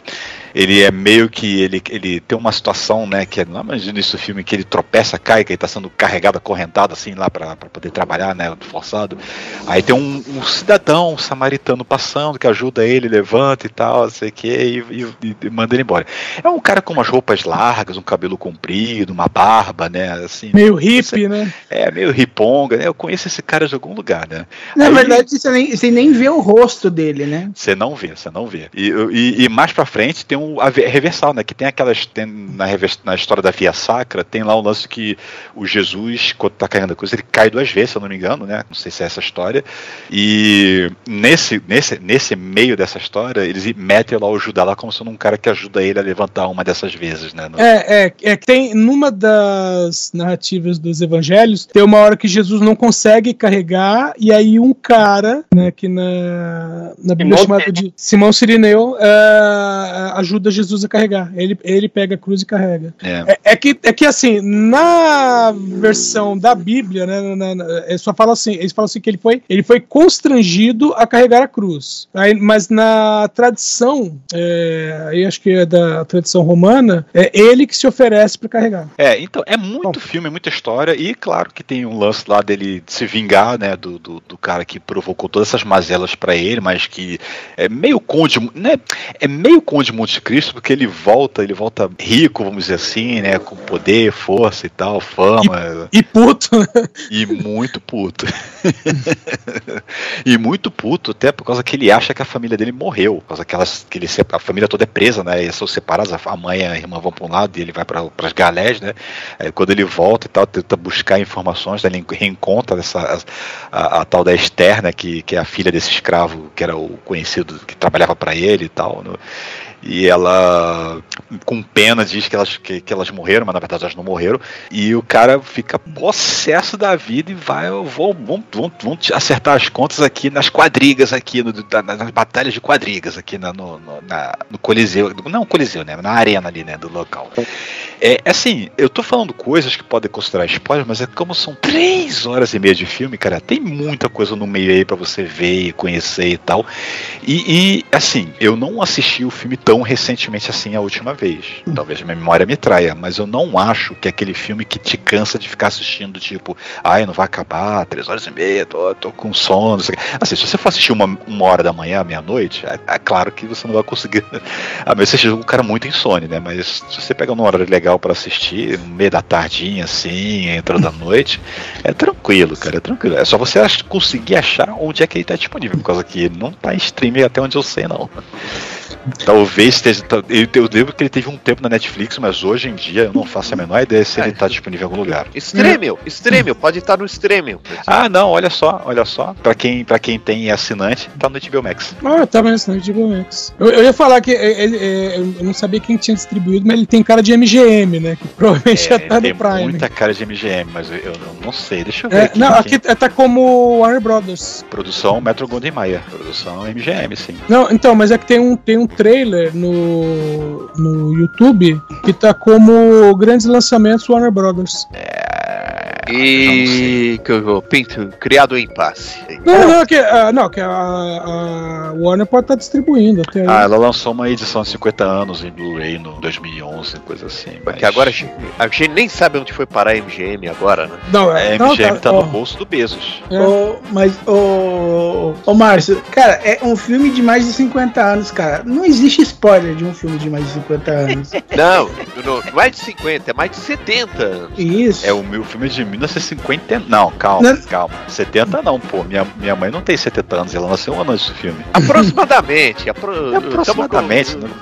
Speaker 3: ele é meio que ele, ele tem uma situação, né, que é, não imagina isso filme que ele tropeça, cai, que ele tá sendo carregado, acorrentado assim lá para poder trabalhar, né, forçado. Aí tem um, um, cidadão um samaritano passando que ajuda ele, levanta e tal, não sei o que, e, e, e, manda ele embora. É um cara com umas roupas largas, um cabelo comprido, uma barba, né, assim.
Speaker 2: Meio hippie, né?
Speaker 3: É, meio riponga, né? Eu conheço esse cara de algum lugar, né?
Speaker 9: Na Aí, verdade, você nem, você nem vê o rosto dele, né?
Speaker 3: Você não vê, você não vê. E, e, e mais pra frente tem um a reversal, né? Que tem aquelas. Tem na, na história da Via Sacra, tem lá o lance que o Jesus, quando tá caindo a cruz, ele cai duas vezes, se eu não me engano, né? Não sei se é essa história. E nesse, nesse, nesse meio dessa história, eles metem lá o Judá lá como sendo um cara que ajuda ele a levantar uma dessas vezes, né?
Speaker 2: No... É, é, é que tem numa das narrativas dos evangelhos, tem uma hora que Jesus não consegue carregar, e aí um cara, né, que na, na Bíblia chamado de Simão Sirineu, uh, ajuda ajuda Jesus a carregar. Ele, ele pega a cruz e carrega. É. É, é que, é que assim, na versão da Bíblia, né, na, na, só fala assim, eles falam assim que ele foi, ele foi constrangido a carregar a cruz. Aí, mas na tradição, é, aí acho que é da tradição romana, é ele que se oferece para carregar.
Speaker 3: É, então é muito Bom. filme, muita história e claro que tem um lance lá dele se vingar, né, do, do, do cara que provocou todas essas mazelas para ele, mas que é meio conde, né, é meio conde Monte Cristo, porque ele volta, ele volta rico, vamos dizer assim, né? Com poder, força e tal, fama.
Speaker 2: E, e puto.
Speaker 3: E muito puto. e muito puto, até por causa que ele acha que a família dele morreu. Por causa que, elas, que ele, a família toda é presa, né? Eles são separados, a mãe e a irmã vão para um lado e ele vai para as galés, né? Aí, quando ele volta e tal, tenta buscar informações, né? ele reencontra essa, a, a, tal da Esther, né? Que, que é a filha desse escravo que era o conhecido, que trabalhava para ele e tal. E ela, com pena, diz que elas, que, que elas morreram, mas na verdade elas não morreram. E o cara fica possesso da vida e vai, vão, vão, vão, vão acertar as contas aqui nas quadrigas, aqui, no, nas batalhas de quadrigas, aqui na, no, na, no Coliseu. Não, Coliseu, né? Na arena ali, né? Do local. É assim, eu tô falando coisas que podem considerar spoiler, mas é como são três horas e meia de filme, cara, tem muita coisa no meio aí para você ver e conhecer e tal. E, e, assim, eu não assisti o filme tão recentemente assim a última vez. Talvez minha memória me traia, mas eu não acho que é aquele filme que te cansa de ficar assistindo, tipo, ai, não vai acabar, três horas e meia, tô, tô com sono. Assim, se você for assistir uma, uma hora da manhã, meia-noite, é, é, claro que você não vai conseguir. A menos que seja um cara muito insone, né? Mas se você pegar uma hora legal para assistir, no meio da tardinha, assim, entrando da noite, é tranquilo, cara, é tranquilo. É só você conseguir achar onde é que ele tá disponível, por causa que não tá em streaming até onde eu sei, não. Talvez esteja. Eu lembro que ele teve um tempo na Netflix, mas hoje em dia eu não faço a menor ideia se ele está disponível em algum lugar.
Speaker 6: Stremio, Stremio, pode estar no Stremio.
Speaker 3: Ah, não, olha só, olha só. Pra quem, pra quem tem assinante, tá no HBO Max.
Speaker 2: Ah, tá no HBO Max. Eu, eu ia falar que ele, eu não sabia quem tinha distribuído, mas ele tem cara de MGM, né? Que provavelmente
Speaker 3: é,
Speaker 2: já tá no
Speaker 3: tem
Speaker 2: Prime.
Speaker 3: muita cara de MGM, mas eu, eu não sei. Deixa eu ver.
Speaker 2: É,
Speaker 3: aqui,
Speaker 2: não,
Speaker 3: quem-
Speaker 2: aqui tá como Warner Brothers.
Speaker 3: Produção Metro Golden Mayer. Produção MGM, sim.
Speaker 2: Não, então, mas é que tem um, tem um trailer no, no YouTube que tá como grandes lançamentos Warner Brothers.
Speaker 6: E que eu Pinto, criado em passe.
Speaker 2: Não, não, que, ah, não, que a, a Warner pode estar distribuindo até aí.
Speaker 3: Ah, ela lançou uma edição de 50 anos em Blu-ray no 2011, coisa assim.
Speaker 6: Porque agora a gente, a gente nem sabe onde foi parar a MGM agora, né?
Speaker 2: Não,
Speaker 3: A
Speaker 2: é,
Speaker 3: MGM
Speaker 2: não,
Speaker 3: tá
Speaker 2: ó,
Speaker 3: no bolso do Bezos.
Speaker 2: É.
Speaker 9: Ô, mas, ô, ô Márcio, cara, é um filme de mais de 50 anos, cara. Não existe spoiler de um filme de mais de 50 anos.
Speaker 6: Não, não, é de 50, é mais de 70 anos.
Speaker 9: Isso.
Speaker 3: É o meu filme de 1950. Não, calma,
Speaker 9: Não.
Speaker 3: calma. 70 não, pô. Minha, minha mãe não tem 70 anos, ela nasceu um ano antes do filme.
Speaker 6: Aproximadamente. Apro
Speaker 3: Aproximadamente,
Speaker 6: tamo
Speaker 3: né?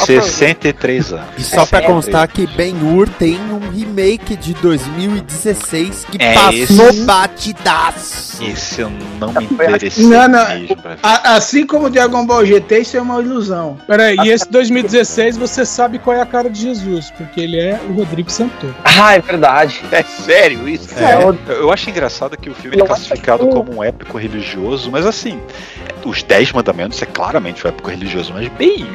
Speaker 6: Com-
Speaker 3: 63 anos.
Speaker 8: E só pra
Speaker 6: É,
Speaker 8: constar que Ben-Hur tem um remake de 2016 que
Speaker 3: É
Speaker 8: passou
Speaker 3: esse.
Speaker 8: batidaço.
Speaker 3: Esse eu não me interessei
Speaker 9: Não, não. A- assim como Dragon Ball GT, isso é uma ilusão.
Speaker 2: Peraí, e esse 2016 você sabe qual é a cara de Jesus, porque ele é o Rodrigo Santoro.
Speaker 11: Ah, é verdade.
Speaker 6: É sério isso?
Speaker 3: É, eu- eu acho engraçado que o filme é classificado como um épico religioso, mas assim, os Dez Mandamentos é claramente um épico religioso, mas bem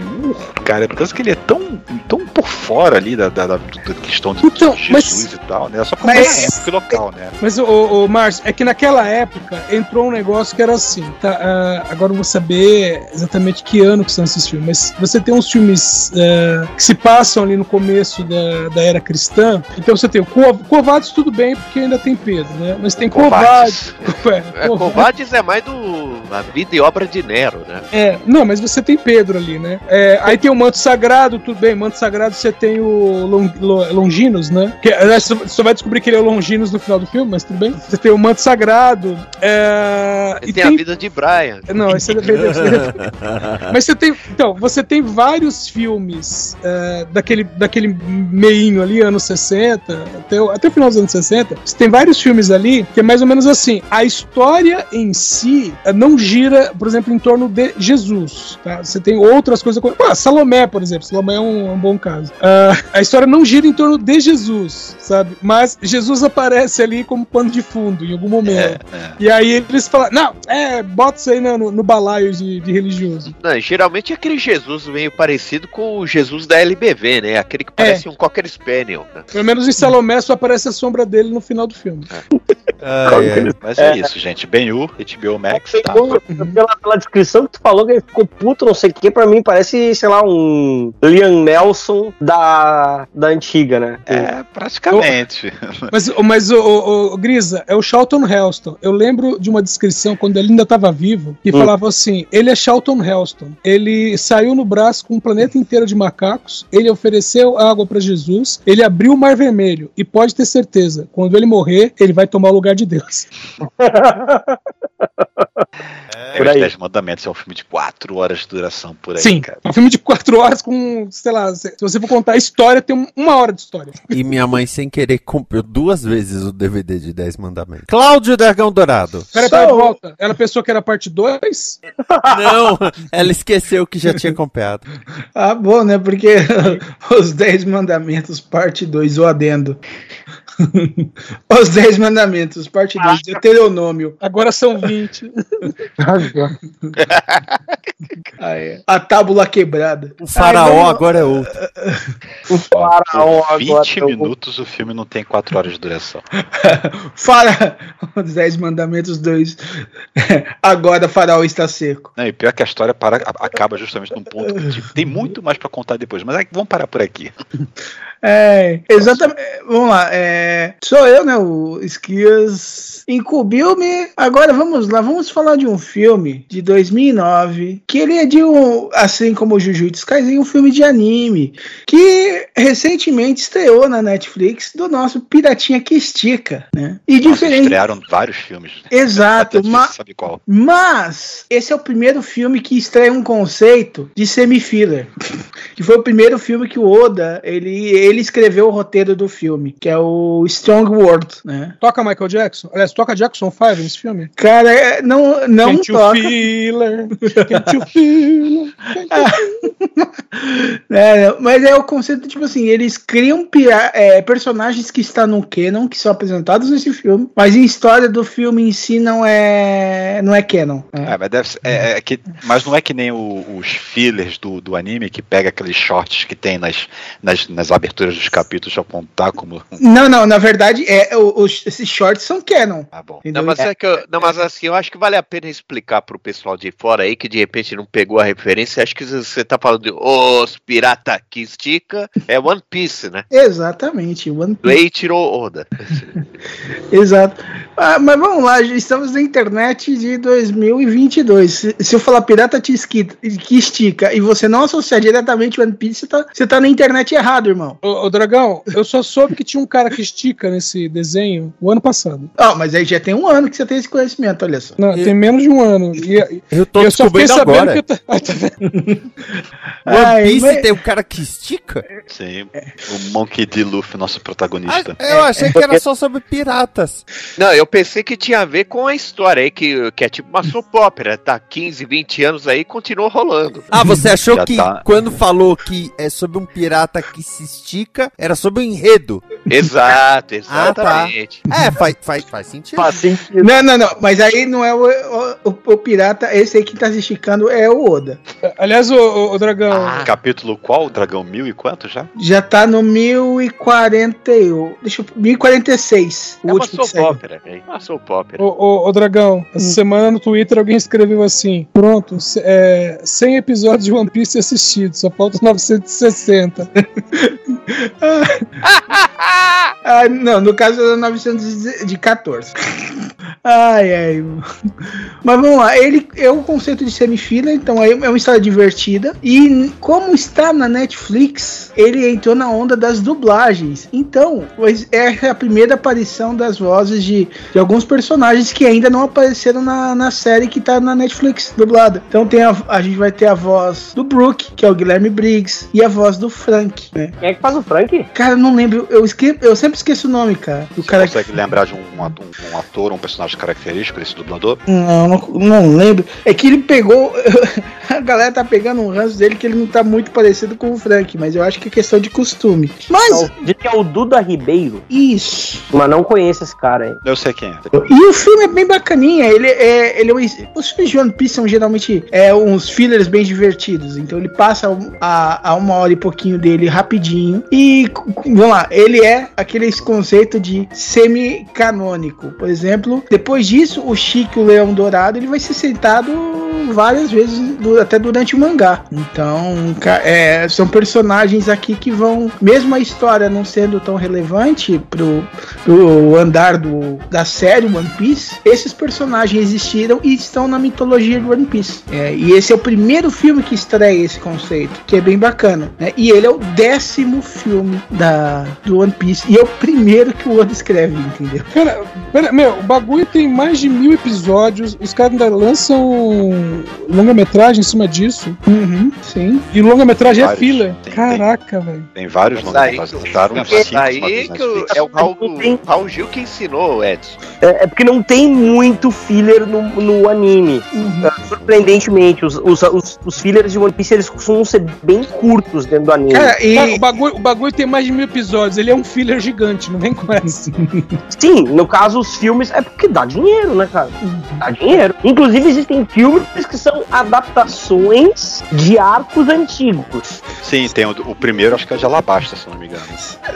Speaker 3: cara, causa que ele é tão, tão por fora ali da, da, da, da questão de,
Speaker 2: Então,
Speaker 3: de
Speaker 2: mas-
Speaker 3: Jesus e tal, né? Só como
Speaker 9: Mas-
Speaker 3: é épico e local, né?
Speaker 2: Mas, o, o, Márcio, é que naquela época entrou um negócio que era assim, tá? ah, agora eu vou saber exatamente que ano que são esses filmes, mas você tem uns filmes ah, que se passam ali no começo da, da era cristã, então você tem o Co Covades, tudo bem, porque ainda tem Pedro, né? Mas tem Covades.
Speaker 3: Covardes.
Speaker 2: É,
Speaker 6: É,
Speaker 2: Covades.
Speaker 6: Covades é mais do a vida e obra de Nero, né?
Speaker 2: É, não, mas você tem Pedro ali, né? É, aí tem o manto sagrado, tudo bem. Manto sagrado você tem o Long, Lo- Longinos, né? Que, aliás, você só vai descobrir que ele é o Longinos no final do filme, mas tudo bem. Você tem o manto sagrado. É,
Speaker 6: E tem a vida de Brian.
Speaker 2: Não, esse é Mas você tem. Então, você tem vários filmes é, daquele, daquele meinho ali, anos 60, até, o- até o final dos anos 60. Você tem vários filmes ali que é mais ou menos assim. A história em si eh, não gira, por exemplo, em torno de Jesus. Tá? Você tem outras coisas. como- Ah, Salomé, por exemplo. Salomé é um, é um bom caso. Ah, a história não gira em torno de Jesus, sabe? Mas Jesus aparece ali como pano de fundo em algum momento.
Speaker 3: É, é.
Speaker 2: E aí eles falam, não, é, bota isso aí no, no- no balaio de, de religioso.
Speaker 6: Não, geralmente é aquele Jesus meio parecido com o Jesus da LBV, né? Aquele que parece um Cocker Spaniel. Né?
Speaker 2: Pelo menos em Salomé só aparece a sombra dele no final do filme.
Speaker 8: Ai, ai.
Speaker 3: Mas é, isso, gente. Ben-Hur, HBO Max, tá?
Speaker 11: Pela, pela descrição que tu falou, que ele ficou puto, não sei o que, pra mim parece, sei lá, um Liam Nelson da, da antiga, né?
Speaker 3: É, praticamente.
Speaker 2: Mas, mas o, o- o Grisa, é o Charlton Heston. Eu lembro de uma descrição quando ele ainda estava vivo, que
Speaker 11: Hum.
Speaker 2: falava assim: ele é Charlton Heston. Ele saiu no braço com um planeta inteiro de macacos, ele ofereceu água para Jesus, ele abriu o Mar Vermelho. E pode ter certeza, quando ele morrer, ele vai tomar o lugar de Deus.
Speaker 3: É,
Speaker 11: Por
Speaker 3: Os
Speaker 11: aí.
Speaker 3: Dez Mandamentos é um filme de 4 horas de duração por aí,
Speaker 2: Sim,
Speaker 3: cara.
Speaker 2: um filme de quatro horas com, sei lá, se você for contar a história, tem um- uma hora de história.
Speaker 8: E minha mãe, sem querer, comprou duas vezes o DVD de 10 mandamentos. Cláudio Dragão Dourado.
Speaker 2: Peraí, peraí, volta. Ela pensou que era parte 2?
Speaker 8: Não, ela esqueceu que já tinha comprado.
Speaker 9: Ah, bom, né? Porque os 10 mandamentos, parte 2, o adendo. Os 10 mandamentos, parte 2, Deuteronômio.
Speaker 2: Agora são 20.
Speaker 9: Ah, é. A tábula quebrada.
Speaker 8: O faraó
Speaker 9: Ai,
Speaker 8: agora é outro.
Speaker 11: O faraó
Speaker 3: Por 20
Speaker 11: agora. é
Speaker 3: minutos o filme não tem 4 horas de duração.
Speaker 9: Fala os 10 mandamentos 2. Agora faraó está seco.
Speaker 3: Não, e pior que a história para, acaba justamente num ponto que tipo, tem muito mais pra contar depois, mas é, vamos parar por aqui.
Speaker 9: É, exatamente. Vamos lá. é, sou eu, né? O Esquias incumbiu-me. Agora vamos lá. Vamos falar de um filme de 2009 que ele é de um, assim como o Jujutsu Kaisen, um filme de anime que recentemente estreou na Netflix do nosso Piratinha que estica, né? E
Speaker 3: Nossa,
Speaker 9: diferente.
Speaker 3: estrearam vários filmes.
Speaker 9: Exato,
Speaker 3: Até difícil
Speaker 9: ma-
Speaker 3: saber qual.
Speaker 9: Mas esse é o primeiro filme que estreia um conceito de semi-filler. Que foi o primeiro filme que o Oda, ele, ele escreveu o roteiro do filme, que é o Strong World, né?
Speaker 2: Toca Michael Jackson? Aliás, toca Jackson 5 nesse filme?
Speaker 9: Cara, é- não, não
Speaker 2: Can't you
Speaker 9: toca.
Speaker 2: feel it? Can't you feel it?
Speaker 9: É, mas é o conceito, tipo assim, eles criam é, personagens que estão no canon, que são apresentados nesse filme, mas a história do filme em si não é não é canon. né?
Speaker 3: É, mas, deve ser- é- é que, mas não é que nem o- os fillers do, do anime que pega aqueles shorts que tem nas, nas, nas aberturas dos capítulos apontar como.
Speaker 9: Não, não, na verdade, é, o- os- esses shorts são canon.
Speaker 3: Ah, bom.
Speaker 9: entendeu?
Speaker 6: Não, mas, é que eu- não, mas assim, eu acho que vale a pena explicar pro pessoal de fora aí que de repente não pegou a referência. Acho que você tá falando de Os Pirata que Estica, é One Piece, né?
Speaker 9: Exatamente, One Piece.
Speaker 6: Eiichiro Oda.
Speaker 9: Exato. Ah, mas vamos lá, estamos na internet de 2022. Se, se eu falar pirata que estica e você não associar diretamente One Piece, você tá, você tá na internet errado, irmão.
Speaker 2: Ô, ô, Dragão, eu só soube que tinha um cara que estica nesse desenho o ano passado.
Speaker 9: Ah, mas aí já tem um ano que você tem esse conhecimento, olha só.
Speaker 2: Não, tem menos de um ano. E,
Speaker 8: Eu tô
Speaker 2: eu só
Speaker 8: descobrindo
Speaker 2: sabendo
Speaker 8: agora.
Speaker 2: que eu tá- Ah, tá?
Speaker 8: One
Speaker 9: Ai,
Speaker 8: Piece
Speaker 9: mas-
Speaker 8: tem um cara que estica?
Speaker 3: Sim, o Monkey D. Luffy, nosso protagonista.
Speaker 8: Eu achei que era só sobre piratas.
Speaker 6: Não, eu pensei que tinha a ver com a história aí, que, que é tipo uma soap opera, tá 15, 20 anos aí e continua rolando.
Speaker 8: Ah, você achou
Speaker 3: Já
Speaker 8: que
Speaker 3: tá.
Speaker 8: quando falou que é sobre um pirata que se estica, era sobre o enredo?
Speaker 6: Exato,
Speaker 8: Ah, tá.
Speaker 6: exatamente.
Speaker 8: É, faz, faz, faz sentido.
Speaker 11: Faz sentido.
Speaker 9: Não, não, não. Mas aí não é o, o, o- o pirata, esse aí que tá se esticando é o Oda.
Speaker 2: Aliás, o, o, o Dragão,
Speaker 3: Ah, Capítulo qual? Dragão mil e quanto já?
Speaker 9: Já tá no 1040. e- Deixa eu. 1046. O
Speaker 6: É uma
Speaker 9: último que
Speaker 6: soap
Speaker 9: saiu.
Speaker 6: opera, é uma soap opera.
Speaker 2: Ô, ô, ô, Dragão, essa semana no Twitter alguém escreveu assim: Pronto, é, 100 episódios de One Piece assistidos, só faltam 960.
Speaker 9: ah. Ah, não, no caso era 914. Ai, ai. Mas vamos lá, ele é o conceito de semifila, então é uma história divertida. E como está na Netflix, ele entrou na onda das dublagens. Então, é a primeira aparição das vozes de, de alguns personagens que ainda não apareceram na, na série que tá na Netflix dublada. Então tem a, a gente vai ter a voz do Brook, que é o Guilherme Briggs, e a voz do Frank, né?
Speaker 11: Quem é que faz o Frank?
Speaker 9: Cara, eu não lembro, eu, eu sempre esqueço o nome, cara. Do
Speaker 3: Você
Speaker 9: cara
Speaker 3: consegue lembrar de um, um ator, um ator, um personagem característico desse dublador?
Speaker 9: Não, não, não lembro. É que ele pegou. A galera tá pegando um ranço dele que ele não tá muito parecido com o Frank, mas eu acho que é questão de costume. Mas.
Speaker 11: Diz que é o Duda Ribeiro.
Speaker 9: Isso.
Speaker 11: Mas não conheço esse cara aí.
Speaker 3: Eu sei quem é.
Speaker 9: E o filme é bem bacaninha. Ele é. Ele é um- os filmes de One Piece são geralmente é, uns fillers bem divertidos. Então ele passa a, a uma hora e pouquinho dele rapidinho. E vamos lá, ele é aquele conceito de semi-canônico. Por exemplo, depois disso, o Chique, o Leão Dourado, ele vai ser citado várias vezes, até durante o mangá. Então, é, são personagens aqui que vão, mesmo a história não sendo tão relevante pro, pro andar do, da série One Piece, esses personagens existiram e estão na mitologia de One Piece. É, e esse é o primeiro filme que estreia esse conceito, que é bem bacana. né? E ele é o décimo filme da, do One Piece. E eu, primeiro que o Oda escreve, entendeu?
Speaker 2: Cara, pera, meu, o bagulho tem mais de mil episódios, os caras ainda lançam longa-metragem em cima disso.
Speaker 9: Uhum, sim.
Speaker 2: E longa-metragem é fila.
Speaker 3: Tem-
Speaker 2: Caraca, velho.
Speaker 3: Tem vários
Speaker 6: mas
Speaker 3: lançaram uns
Speaker 6: É
Speaker 3: cinco
Speaker 6: aí que é o Raul, Raul Gil que ensinou, Edson.
Speaker 11: É, é porque não tem muito filler no, no anime. É, surpreendentemente, os, os, os, os fillers de One Piece eles costumam ser bem curtos dentro do anime.
Speaker 9: Cara, e.
Speaker 2: Cara, o, bagulho, o bagulho tem mais de mil episódios, ele é um filler gigante, não vem com essa.
Speaker 11: Sim, no caso, os filmes é porque dá dinheiro, né, cara? Dá dinheiro. Inclusive, existem filmes que são adaptações de arcos antigos.
Speaker 3: Sim, tem o, o primeiro, acho que é de Alabasta, se não me engano.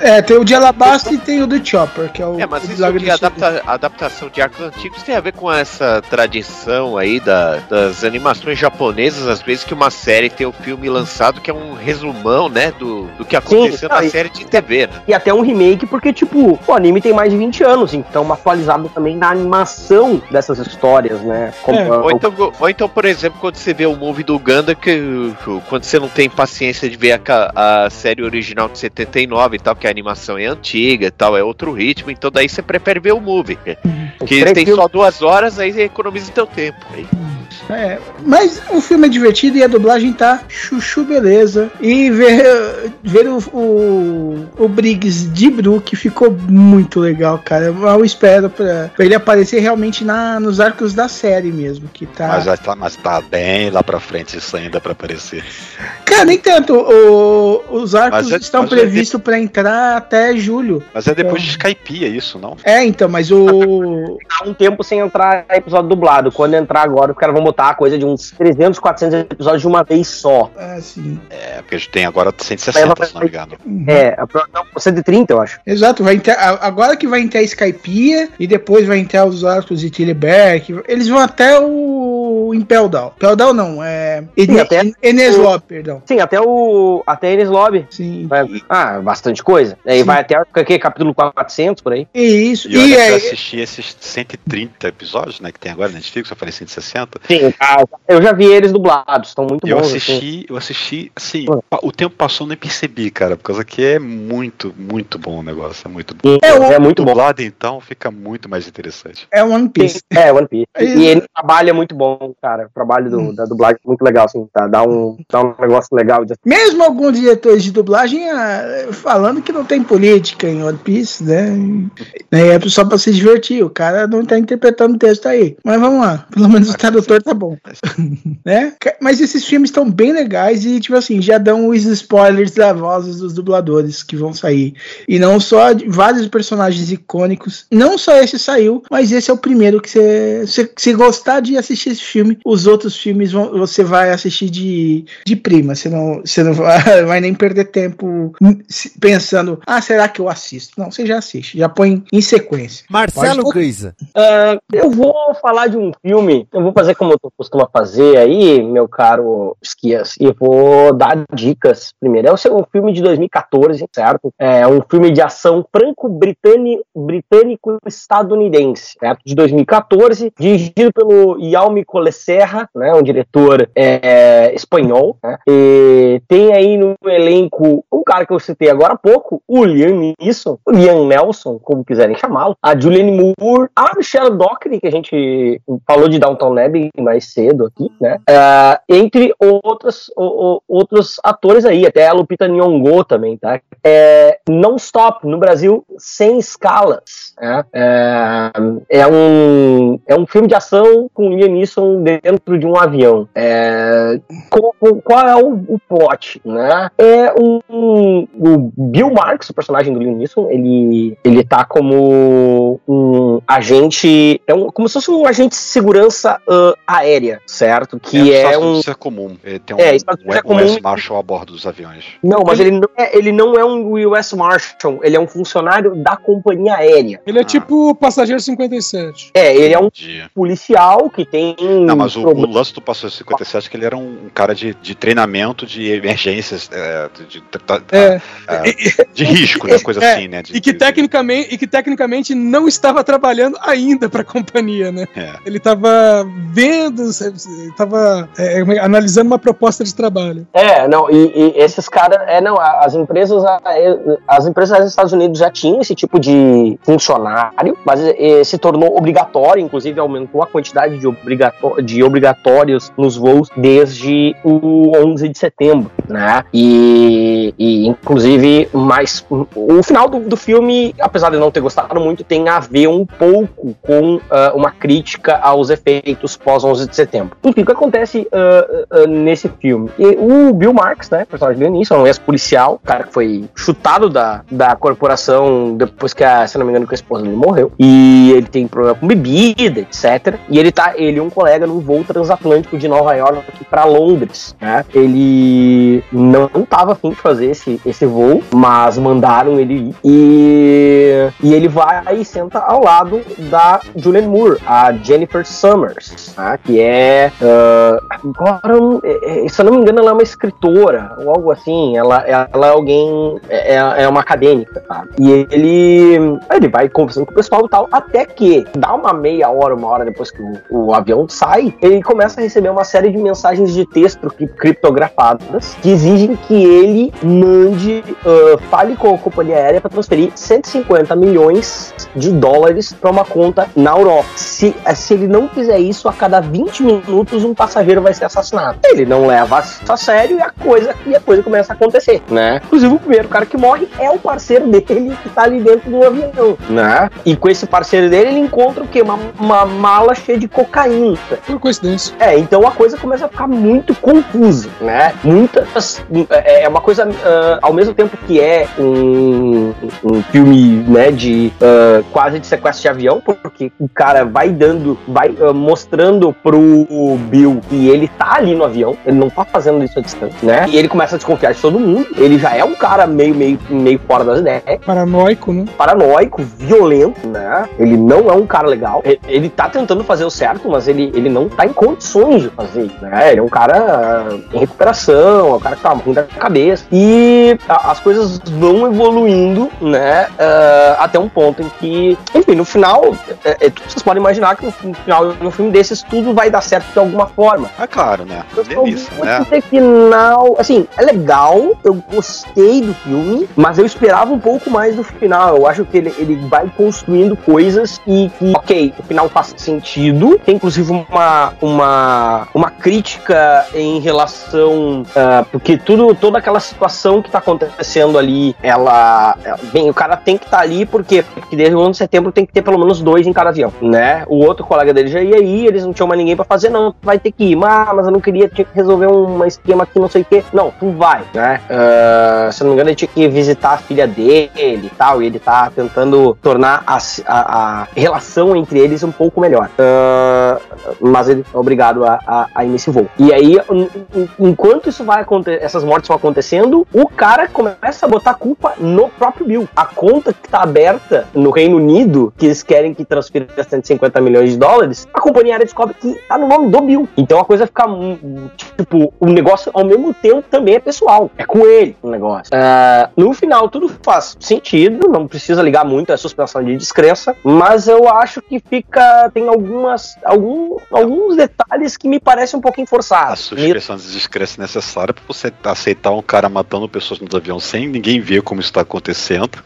Speaker 9: É, tem o de Alabasta e tem o do Chopper, que é o.
Speaker 6: É, mas
Speaker 9: o
Speaker 6: isso de adapta, adaptação de arcos antigos tem a ver com essa tradição aí da- das animações japonesas, às vezes que uma série tem o filme lançado que é um resumão, né, do, do que aconteceu
Speaker 11: Sim,
Speaker 6: na
Speaker 11: e-
Speaker 6: série de TV, né?
Speaker 11: E até um remake, porque, tipo, o anime tem mais de 20 anos, então uma atualizada também na animação dessas histórias, né? Como,
Speaker 2: É,
Speaker 6: Ou então, ou então, por exemplo, quando você vê o movie do Ganda, que quando você não tem paciência de ver a, a série original de 79 e tal, que a animação é antiga e tal, é outro ritmo, então daí você prefere ver o movie. Que tem só duas horas, aí você economiza teu tempo. Aí.
Speaker 9: É, mas o filme é divertido e a dublagem tá chuchu beleza. E ver, ver o, o, o Briggs de Brook ficou muito legal, cara. Eu espero pra, pra ele aparecer realmente na, nos arcos da série mesmo, que tá...
Speaker 3: Mas, já tá, mas tá bem lá pra frente isso ainda pra aparecer.
Speaker 9: Cara, nem tanto. O- os arcos
Speaker 3: é-
Speaker 9: estão
Speaker 3: mas é
Speaker 9: previstos pra entrar até julho.
Speaker 3: Mas é depois de Skype, é isso, não?
Speaker 9: É, então, mas o...
Speaker 11: Há um tempo sem entrar episódio dublado. Quando entrar agora, os caras vão botar a coisa de uns 300, 400 episódios de uma vez só.
Speaker 9: Assim,
Speaker 3: É, porque a gente tem agora 160, se não me engano.
Speaker 11: É, a pro- não, 130, eu acho.
Speaker 9: Exato, vai entrar, a- agora que vai entrar Skypiea e depois vai entrar os arcos de Tillyberg, eles vão até o Impel Down. Impel Down não, é
Speaker 11: Sim,
Speaker 9: Ene-
Speaker 11: até-
Speaker 9: Eneslob, perdão.
Speaker 11: Sim, até o. Até eles lobby.
Speaker 9: Sim.
Speaker 11: Vai- ah, bastante coisa. Aí
Speaker 9: Sim.
Speaker 11: vai até o que, capítulo 400 por aí.
Speaker 9: Isso,
Speaker 3: E olha
Speaker 9: e
Speaker 3: que eu
Speaker 9: é,
Speaker 3: assisti esses 130 episódios, né, que tem agora na Netflix, eu falei 160.
Speaker 11: Sim, ah, eu já vi eles dublados, estão muito
Speaker 3: Eu
Speaker 11: bons. assim.
Speaker 3: assisti, eu assisti, assim, pa- o tempo passou, eu nem percebi, cara, por causa que é muito, muito bom o negócio, é muito bom.
Speaker 11: Sim, é, muito bom.
Speaker 3: Dublado, então, fica muito mais interessante.
Speaker 9: é One Piece.
Speaker 11: É, One Piece.
Speaker 9: É
Speaker 11: E ele trabalha muito bom, cara. O trabalho do, da dublagem é muito legal, assim, tá? Dá um, dá um negócio legal de
Speaker 9: Mesmo alguns diretores de dublagem ah, falando que não tem política em One Piece, né? né, É só pra se divertir, o cara não tá interpretando o texto aí. Mas vamos lá, pelo menos o tradutor tá bom. né? Mas esses filmes estão bem legais e, tipo assim, já dão os spoilers das vozes dos dubladores que vão sair. E não só vários personagens icônicos. Não só esse saiu, mas esse é o primeiro que você. Se, se gostar de assistir esse filme, os outros filmes vão- você vai assistir de, de prima. Você não, você não vai, vai nem perder tempo pensando, ah, será que eu assisto? Não, você já assiste, já põe em sequência.
Speaker 8: Marcelo
Speaker 9: Pode-
Speaker 8: Grisa.
Speaker 11: Ah, eu vou falar de um filme, eu vou fazer como tu costuma fazer aí, meu caro Esquias, e vou dar dicas. Primeiro, é um filme de 2014, certo? É um filme de ação franco-britânico estadunidense, certo? De 2014, dirigido pelo Jaume Coleserra, né? Um diretor é, espanhol, né? E tem aí no elenco um cara que eu citei agora há pouco, o Liam Neeson, o Liam Nelson, como quiserem chamá-lo, a Julianne Moore, a Michelle Dockery, que a gente falou de Downton Abbey mais cedo aqui, né? Ah, entre outros, o- o- outros atores aí, até a Lupita Nyong'o também, tá? É, Non Stop, no Brasil, sem escalas, né? É, é um, é um filme de ação com Liam Neeson dentro de um avião. É, qual, qual é o, o plot, né? É um, um- o Bill Marks, o personagem do Liam Neeson, ele ele tá como um agente, é um, como se fosse um agente de segurança ah, aérea, certo? Que é,
Speaker 3: um...
Speaker 11: um
Speaker 3: Isso é comum. é, Tem um,
Speaker 11: É, isso é
Speaker 3: um,
Speaker 11: comum.
Speaker 3: US Marshal a bordo dos aviões.
Speaker 11: não, mas ele não, é, ele não é um US Marshal, ele é um funcionário da companhia aérea.
Speaker 2: Ele é tipo o Passageiro 57.
Speaker 11: É, ele é um policial que tem.
Speaker 3: Não, mas o, o lance do Passageiro 57 é que ele era um, um cara de, de treinamento de emergências, é, de, de- de-
Speaker 2: É.
Speaker 3: é, de risco, né? Coisa
Speaker 2: É,
Speaker 3: assim, né? de-
Speaker 2: E que,
Speaker 3: de-
Speaker 2: tecnicamente, e que tecnicamente não estava trabalhando ainda para a companhia, né?
Speaker 3: É.
Speaker 2: Ele estava vendo, estava é, é, analisando uma proposta de trabalho.
Speaker 11: É, não, e, e esses caras, é, não, as empresas, as empresas dos Estados Unidos já tinham esse tipo de funcionário, mas é, se tornou obrigatório, inclusive aumentou a quantidade de, obrigató de obrigatórios nos voos desde o 11 de setembro, né? E, e inclusive, mais o final do, do, filme, apesar de não ter gostado muito, tem a ver um pouco com uh, uma crítica aos efeitos pós 11 de setembro. O que acontece uh, uh, nesse filme? E o Bill Marks, né, personagem do início, é um ex-policial, cara que foi chutado da, da corporação depois que, a, se não me engano, que a esposa dele morreu. E ele tem problema com bebida, etc. E ele tá, ele e um colega num voo transatlântico de Nova York para Londres, né? Ele não tava afim de fazer esse, esse voo, mas mandaram ele ir. E, e ele vai e senta ao lado da Julianne Moore, a Jennifer Summers, tá? que é. Uh, agora, é, é, se eu não me engano, ela é uma escritora ou algo assim. Ela, ela é alguém. É, é, é uma acadêmica, tá? E ele. Ele vai conversando com o pessoal e tal, até que dá uma meia hora, uma hora depois que o, o avião sai, ele começa a receber uma série de mensagens de texto criptografadas que exigem que ele mande, uh, fale com a companhia aérea para transferir 150 milhões de dólares para uma conta na Europa. Se, se ele não fizer isso, a cada 20 minutos um passageiro vai ser assassinado. Ele não leva a sério e a coisa, e a coisa começa a acontecer, né? Inclusive, o primeiro cara que morre é o parceiro dele que tá ali dentro do avião, né? E com esse parceiro dele, ele encontra o quê? Uma, uma mala cheia de cocaína.
Speaker 2: Por coincidência.
Speaker 11: É, então a coisa começa a ficar muito confusa, né? Muitas. É, é uma coisa, uh, ao mesmo tempo que é um, um filme, né, de uh, quase de sequestro de avião, porque o cara vai dando, vai uh, mostrando pro Bill que ele tá ali no avião, ele não tá fazendo isso a distância, né? E ele começa a desconfiar de todo mundo. Ele já é um cara meio, meio, meio fora das ideias.
Speaker 2: Paranoico, né?
Speaker 11: Paranoico, violento, né? Ele não é um cara legal. Ele, ele tá tentando fazer o certo, mas ele, ele não tá em condições de fazer né? Ele é um cara em recuperação, é um cara que tá ruim da cabeça. E a, as coisas vão evoluindo, né? Uh, até um ponto em que, enfim, no final, é, é, vocês podem imaginar que no, final, no filme desses, tudo vai dar certo de alguma forma.
Speaker 3: É claro, né?
Speaker 11: Delícia, né? final, assim, é legal, eu gostei do filme, mas eu esperava um pouco mais do final. Eu acho que ele, ele vai construindo coisas e que, ok, o final faz sentido. Tem inclusive uma, uma, uma crítica em relação. Uh, porque tudo, toda aquela situação que tá acontecendo ali, ela. Bem, o cara tem que estar tá ali porque, porque desde o ano de setembro tem que ter pelo menos dois em cada avião, né? O outro colega dele já ia aí, eles não tinham mais ninguém para fazer, não, vai ter que ir. Ah, mas eu não queria, tinha que resolver um esquema aqui, não sei o que. Não, tu vai, né? Uh, se não me engano, ele tinha que visitar a filha dele e tal, e ele tá tentando tornar a, a, a relação entre eles um pouco melhor. Uh, mas ele é obrigado a, a, a ir nesse voo. E aí, enquanto isso vai acontecer, essas mortes vão acontecendo, o cara começa a botar culpa no próprio Bill. A conta que tá aberta no Reino Unido, que eles querem que transfira 150 milhões de dólares, a companhia aérea descobre que tá no nome do Bill. Então a coisa fica, tipo, o negócio ao mesmo tempo também é pessoal. É com ele o negócio. Uh, no final, tudo faz sentido, não precisa ligar muito a suspensão de descrença, mas eu acho que fica. tem algumas. Algum, alguns detalhes que me parecem um pouquinho forçados.
Speaker 3: A suspensão de descrença necessária para você aceitar um cara matando pessoas nos aviões sem ninguém ver como isso está acontecendo.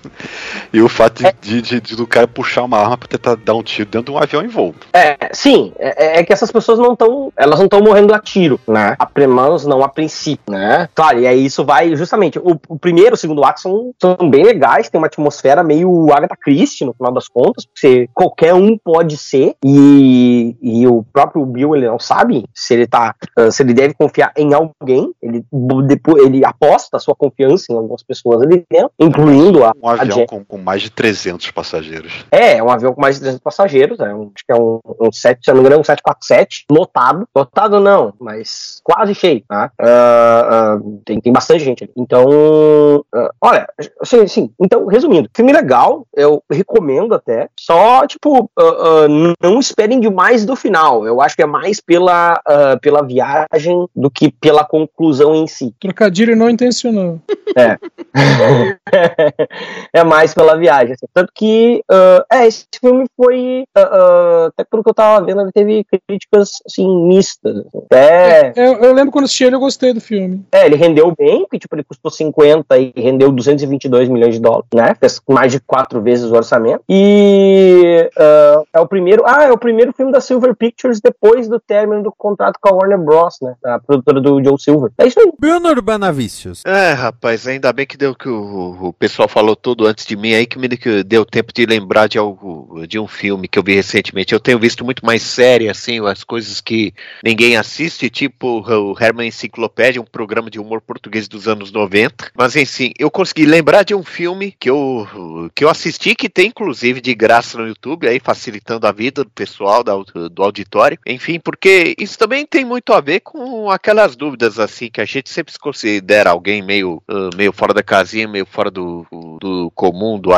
Speaker 3: E o fato é. de, de, de, do cara puxar uma arma para tentar dar um tiro dentro de um avião em voo.
Speaker 11: É, sim. É, é que essas pessoas não estão. Elas não estão morrendo a tiro, né? A menos não a princípio, né? Claro, e aí isso vai justamente. O, o primeiro e o segundo ato são, são bem legais, tem uma atmosfera meio Agatha Christie no final das contas, porque qualquer um pode ser, e, e o próprio Bill ele não sabe se ele tá. se ele deve confiar em alguém, ele depois ele aposta a sua confiança em algumas pessoas ali dentro, incluindo a.
Speaker 3: Um avião a com, com, mais de 300 passageiros.
Speaker 11: É, um avião com mais de 300 passageiros, é um, acho que é um, um 7, se não me engano, um 747, lotado. Lotado não, mas quase cheio, tá? Uh, uh, tem, tem bastante gente ali. Então, uh, olha, assim, assim, então, resumindo, filme legal, eu recomendo até, só, tipo, não esperem demais do final, eu acho que é mais pela, pela viagem do que pela conclusão em si.
Speaker 2: Trocadilho não intencional.
Speaker 11: É. é mais pela viagem. Assim. Tanto que, uh, é, esse filme foi, uh, uh, até pelo que eu tava vendo, ele teve críticas, assim, mistas. Até...
Speaker 2: Eu, eu lembro quando assisti ele, eu gostei do filme.
Speaker 11: É, ele rendeu bem, porque tipo, ele custou 50 e rendeu 222 milhões de dólares, né? Fez mais de quatro vezes o orçamento. E é o primeiro. Ah, é o primeiro filme da Silver Pictures depois do término do contrato com a Warner Bros, né? A produtora do Joe Silver. É isso aí.
Speaker 8: Bruno Urbanavicius.
Speaker 6: É, rapaz, ainda bem que deu que o, o pessoal falou tudo antes de mim aí que me que deu tempo de lembrar de algo de um filme que eu vi recentemente. Eu tenho visto muito mais série, assim, as coisas que ninguém assiste, tipo o Herman Enciclopédia, um programa de humor português dos anos 90. Mas enfim, eu consegui lembrar de um filme que eu, que eu assisti, que tem inclusive de graça no YouTube, aí facilitando a vida do pessoal da, do auditório. Enfim, porque isso também tem muito a ver com aquelas dúvidas assim que a gente sempre se considera alguém meio, uh, meio fora da casinha, meio fora do, do comum, do,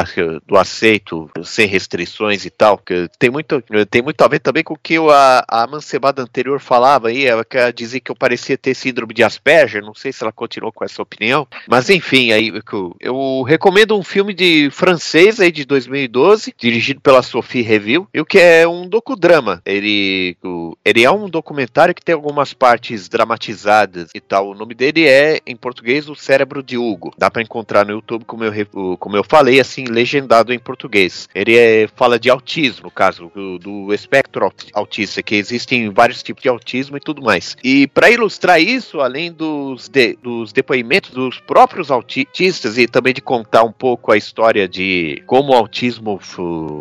Speaker 6: do aceito, sem restrições e tal. Que tem muito, tem muito a ver também com o que a, a mancebada anterior falava aí, ela quer dizer que eu parecia ter síndrome de Asperger, não sei se ela continuou com essa opinião, mas enfim, aí eu, eu recomendo um filme de francês aí de 2012, dirigido pela Sophie Reville, e o que é um docudrama. Ele, ele é um documentário que tem algumas partes dramatizadas e tal. O nome dele é, em português, O Cérebro de Hugo. Dá para encontrar no YouTube, como eu, como eu falei, assim, legendado em português. Ele é, fala de autismo, no caso, do, do espectro autista, que existem vários tipos de autismo e tudo mais. E para ilustrar isso, além dos, de, dos depoimentos dos próprios autistas e também de contar um pouco a história de como o autismo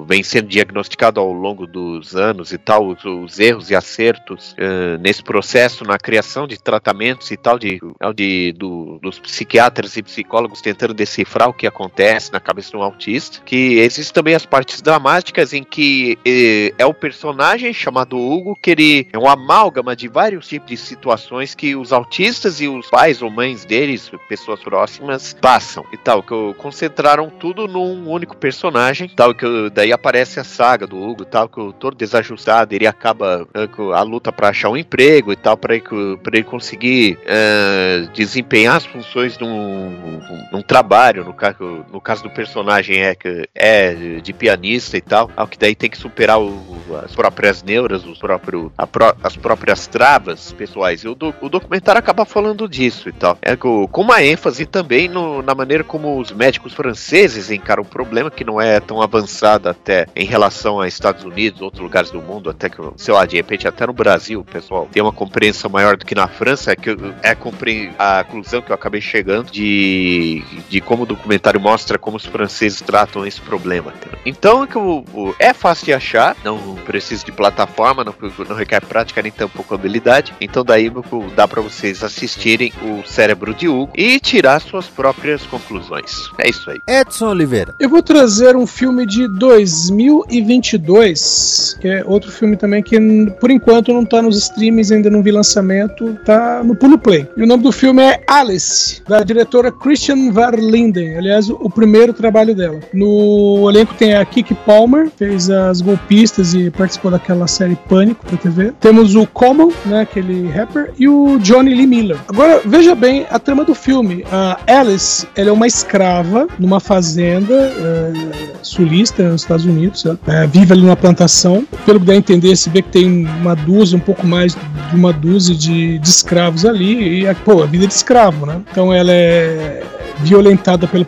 Speaker 6: vem sendo diagnosticado ao longo dos anos e tal, os, os erros e acertos uh, nesse processo, na criação de tratamentos e tal, de, de do, dos psiquiatras e psicólogos tentando decifrar o que acontece na cabeça de um autista, que existem também as partes dramáticas em que eh, é o personagem chamado Hugo, que ele é um amálgama de vários tipos de situações que os autistas e os pais ou mães deles, pessoas próximas, passam e tal, que concentraram tudo num único personagem, tal, que daí aparece a saga do Hugo, tal, que todo desajustado, ele acaba eh, a luta para achar um emprego e tal, para ele, ele conseguir uh, desempenhar as funções num, num trabalho, no caso, no caso do personagem é, é de pianista e tal, ao que daí tem que superar o, as próprias neuras, os próprio, pró, as próprias travas pessoais. E o, do, o documentário acaba falando disso e tal. É, com uma ênfase também no, na maneira como os médicos franceses encaram o problema, que não é tão avançado até em relação a Estados Unidos, outros lugares do mundo, até que, sei lá, de repente até no Brasil, pessoal, tem uma compreensão maior do que na França, é que é a conclusão que eu acabei chegando de, de como o documentário mostra como os franceses tratam esse problema. Então, é fácil de achar, não precisa de plataforma, não, não requer prática nem tampouco habilidade. Então, daí dá para vocês assistirem o Cérebro de Hugo e tirar suas próprias conclusões. É isso aí.
Speaker 8: Edson Oliveira.
Speaker 2: Eu vou trazer um filme de 2022, que é outro filme também que por enquanto não tá nos streams, ainda não vi lançamento, tá no Pulo Play. E o nome do filme é Alice, da diretora Christian Verlinden. Aliás, o primeiro trabalho dela. No elenco tem a Kiki Palmer, fez as golpistas e participou daquela série Pânico pra TV. Temos o Common, né, aquele rapper, e o Johnny Lee Miller. Agora, veja bem a trama do filme. A Alice, ela é uma escrava numa fazenda é, sulista nos Estados Unidos. É, vive ali numa plantação. Pelo que dá a entender, se vê que tem uma dúzia, um pouco mais de uma dúzia de, de escravos ali. E, pô, a vida de escravo, né? Então ela é violentada pelo,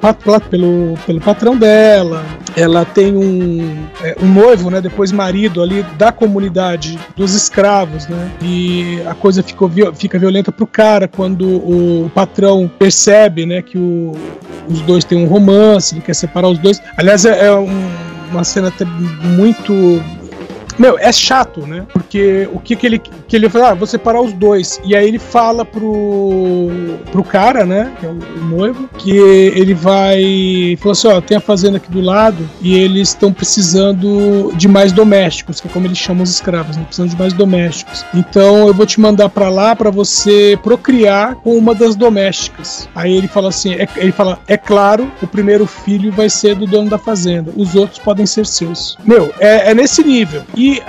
Speaker 2: pelo, pelo patrão dela. Ela tem um, é, um noivo, né, depois marido ali da comunidade dos escravos, né? E a coisa ficou, fica violenta pro cara quando o patrão percebe, né, que o, os dois têm um romance, ele quer separar os dois. Aliás, é, é um, uma cena até muito meu, é chato, né? Porque o que que ele que ele fala, ah, vou separar os dois. E aí ele fala pro pro cara, né, que é o, noivo, que ele vai falou assim, ó, tem a fazenda aqui do lado e eles estão precisando de mais domésticos, que é como eles chamam os escravos, né? Precisando de mais domésticos. Então eu vou te mandar para lá para você procriar com uma das domésticas. Aí ele fala assim, é, ele fala, é claro, o primeiro filho vai ser do dono da fazenda, os outros podem ser seus. Meu, é, é nesse nível. E E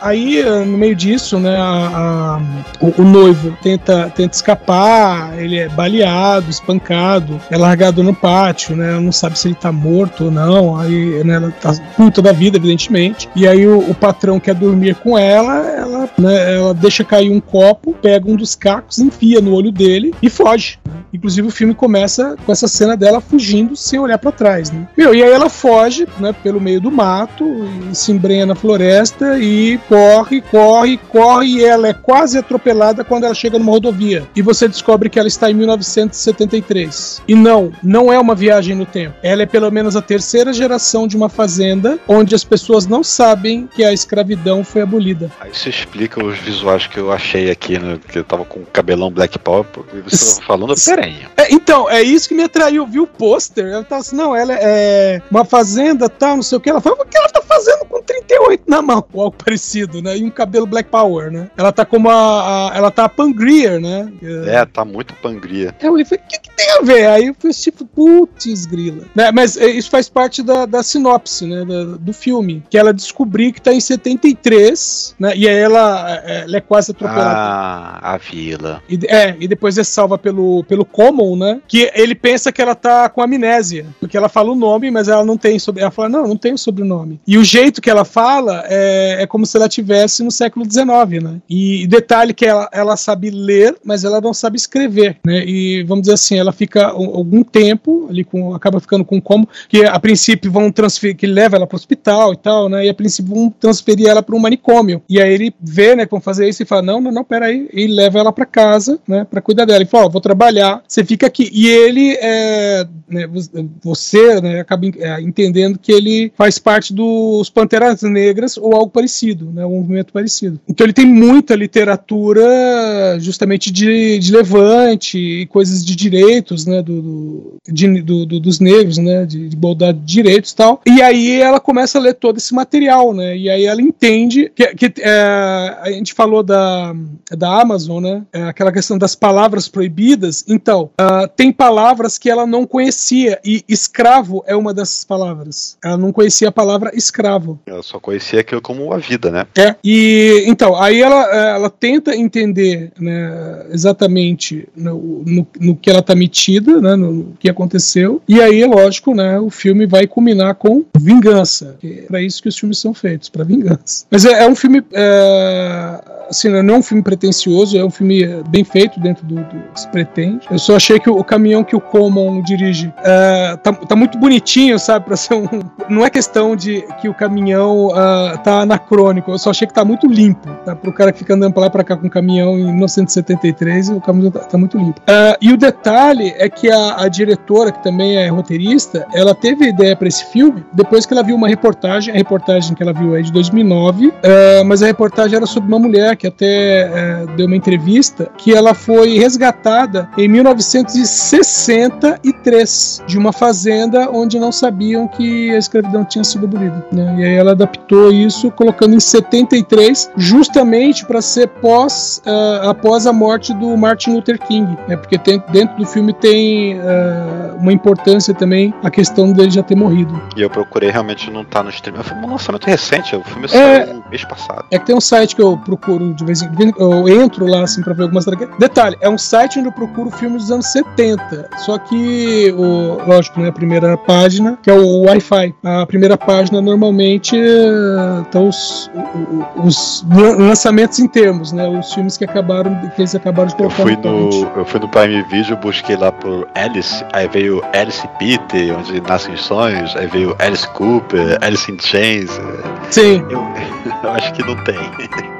Speaker 2: aí, no meio disso, né, o, o, noivo tenta, tenta escapar, ele é baleado, espancado, é largado no pátio, né? Ela não sabe se ele tá morto ou não. Aí né, ela tá puta da vida, evidentemente. E aí o, o patrão quer dormir com ela, ela, né, ela deixa cair um copo, pega um dos cacos, enfia no olho dele e foge. Inclusive o filme começa com essa cena dela fugindo sem olhar para trás, né? Meu, e aí ela foge, né, pelo meio do mato se embrenha na floresta e corre, corre, corre e ela é quase atropelada quando ela chega numa rodovia. E você descobre que ela está em 1973. E não, não é uma viagem no tempo. Ela é pelo menos a terceira geração de uma fazenda onde as pessoas não sabem que a escravidão foi abolida.
Speaker 3: Aí isso explica os visuais que eu achei aqui, né? Que eu tava com o cabelão Black Power e você tava falando, peraí.
Speaker 2: É, então, é isso que me atraiu. Viu o pôster? Ela tava assim, não, ela é uma fazenda, tal, não sei o que. Ela falou, o que ela tá fazendo com 38 na mão? Ou algo parecido, né? E um cabelo Black Power, né? Ela tá como a. a ela tá a Pangrier, né?
Speaker 3: É, tá muito Pangria.
Speaker 2: É, eu falei, o que, que, tem a ver? Aí eu fui tipo, putz, grila. Né? Mas é, isso faz parte da, da sinopse, né? Da, do filme. Que ela descobriu que tá em 73, né? E aí ela, é, ela é quase atropelada.
Speaker 3: Ah, a vila.
Speaker 2: E, é, e depois é salva pelo, pelo Common, né? Que ele pensa que ela tá com amnésia. Porque ela fala o nome, mas ela não tem sobre. Ela fala, não, não tem o sobrenome. E o jeito que ela fala é, é como se ela tivesse no século XIX, né? E, e detalhe que ela, ela sabe ler, mas ela não sabe escrever, né? E vamos dizer assim, ela fica algum tempo ali com, acaba ficando com como que a princípio vão transferir, que leva ela para o hospital e tal, né? E a princípio vão transferir ela para um manicômio. E aí ele vê, né, como fazer isso e fala: "Não, não, não, pera aí". E leva ela para casa, né, para cuidar dela. Ele fala: "Ó, vou trabalhar, você fica aqui". E ele é, né, você, né, acaba é, entendendo que ele faz parte dos Panteras Negras ou algo parecido, né, um movimento parecido. Então ele tem muita literatura justamente de, de levante e coisas de direitos, né, do, de, do, do dos negros, né, de, de igualdade de direitos e tal. E aí ela começa a ler todo esse material, né, e aí ela entende que, que é, a gente falou da, da Amazon, né, é aquela questão das palavras proibidas. Então, uh, tem palavras que ela não conhecia e escravo é uma dessas palavras. Ela não conhecia a palavra escravo.
Speaker 3: Ela só conhecia aquilo como a vida, né?
Speaker 2: É. E então, aí ela, ela tenta entender, né, exatamente no, no, no que ela tá metida, né, no que aconteceu. E aí, lógico, né, o filme vai culminar com vingança. É isso que os filmes são feitos, para vingança. Mas é, é um filme, é, assim, não é um filme pretencioso, é um filme bem feito dentro do, do que se pretende. Eu só achei que o, o caminhão que o Common dirige é, tá, tá, muito bonitinho, sabe, para ser um. Não é questão de que o caminhão uh, tá anacrônico. Eu só achei que tá muito limpo, tá? Pro cara que fica andando pra lá e pra cá com o caminhão em 1973, o caminhão tá, tá muito limpo. Uh, e o detalhe é que a, a, diretora, que também é roteirista, ela teve ideia para esse filme depois que ela viu uma reportagem, a reportagem que ela viu é de 2009, uh, mas a reportagem era sobre uma mulher que até uh, deu uma entrevista que ela foi resgatada em 1963 de uma fazenda onde não sabiam que a escravidão tinha sido abolida. Né? E aí ela adaptou isso colocando em 73, justamente para ser pós uh, após a morte do Martin Luther King, né? Porque tem, dentro do filme tem uh, uma importância também a questão dele já ter morrido.
Speaker 3: E eu procurei realmente não tá no stream. Foi um lançamento recente, o filme é, saiu mês passado.
Speaker 2: É que tem um site que eu procuro de vez em quando, eu entro lá assim para ver algumas Detalhe, é um site onde eu procuro filmes dos anos 70. Só que o lógico, né, a primeira página, que é o Wi-Fi. A primeira página normalmente estão os, os, lançamentos em termos, né? Os filmes que acabaram que eles acabaram de colocar
Speaker 3: eu fui no, Eu fui no Prime Video, busquei lá por Alice, aí veio Alice Peter, onde nascem os sonhos, aí veio Alice Cooper, Alice in Chains.
Speaker 2: Sim.
Speaker 3: Eu, eu acho que não tem.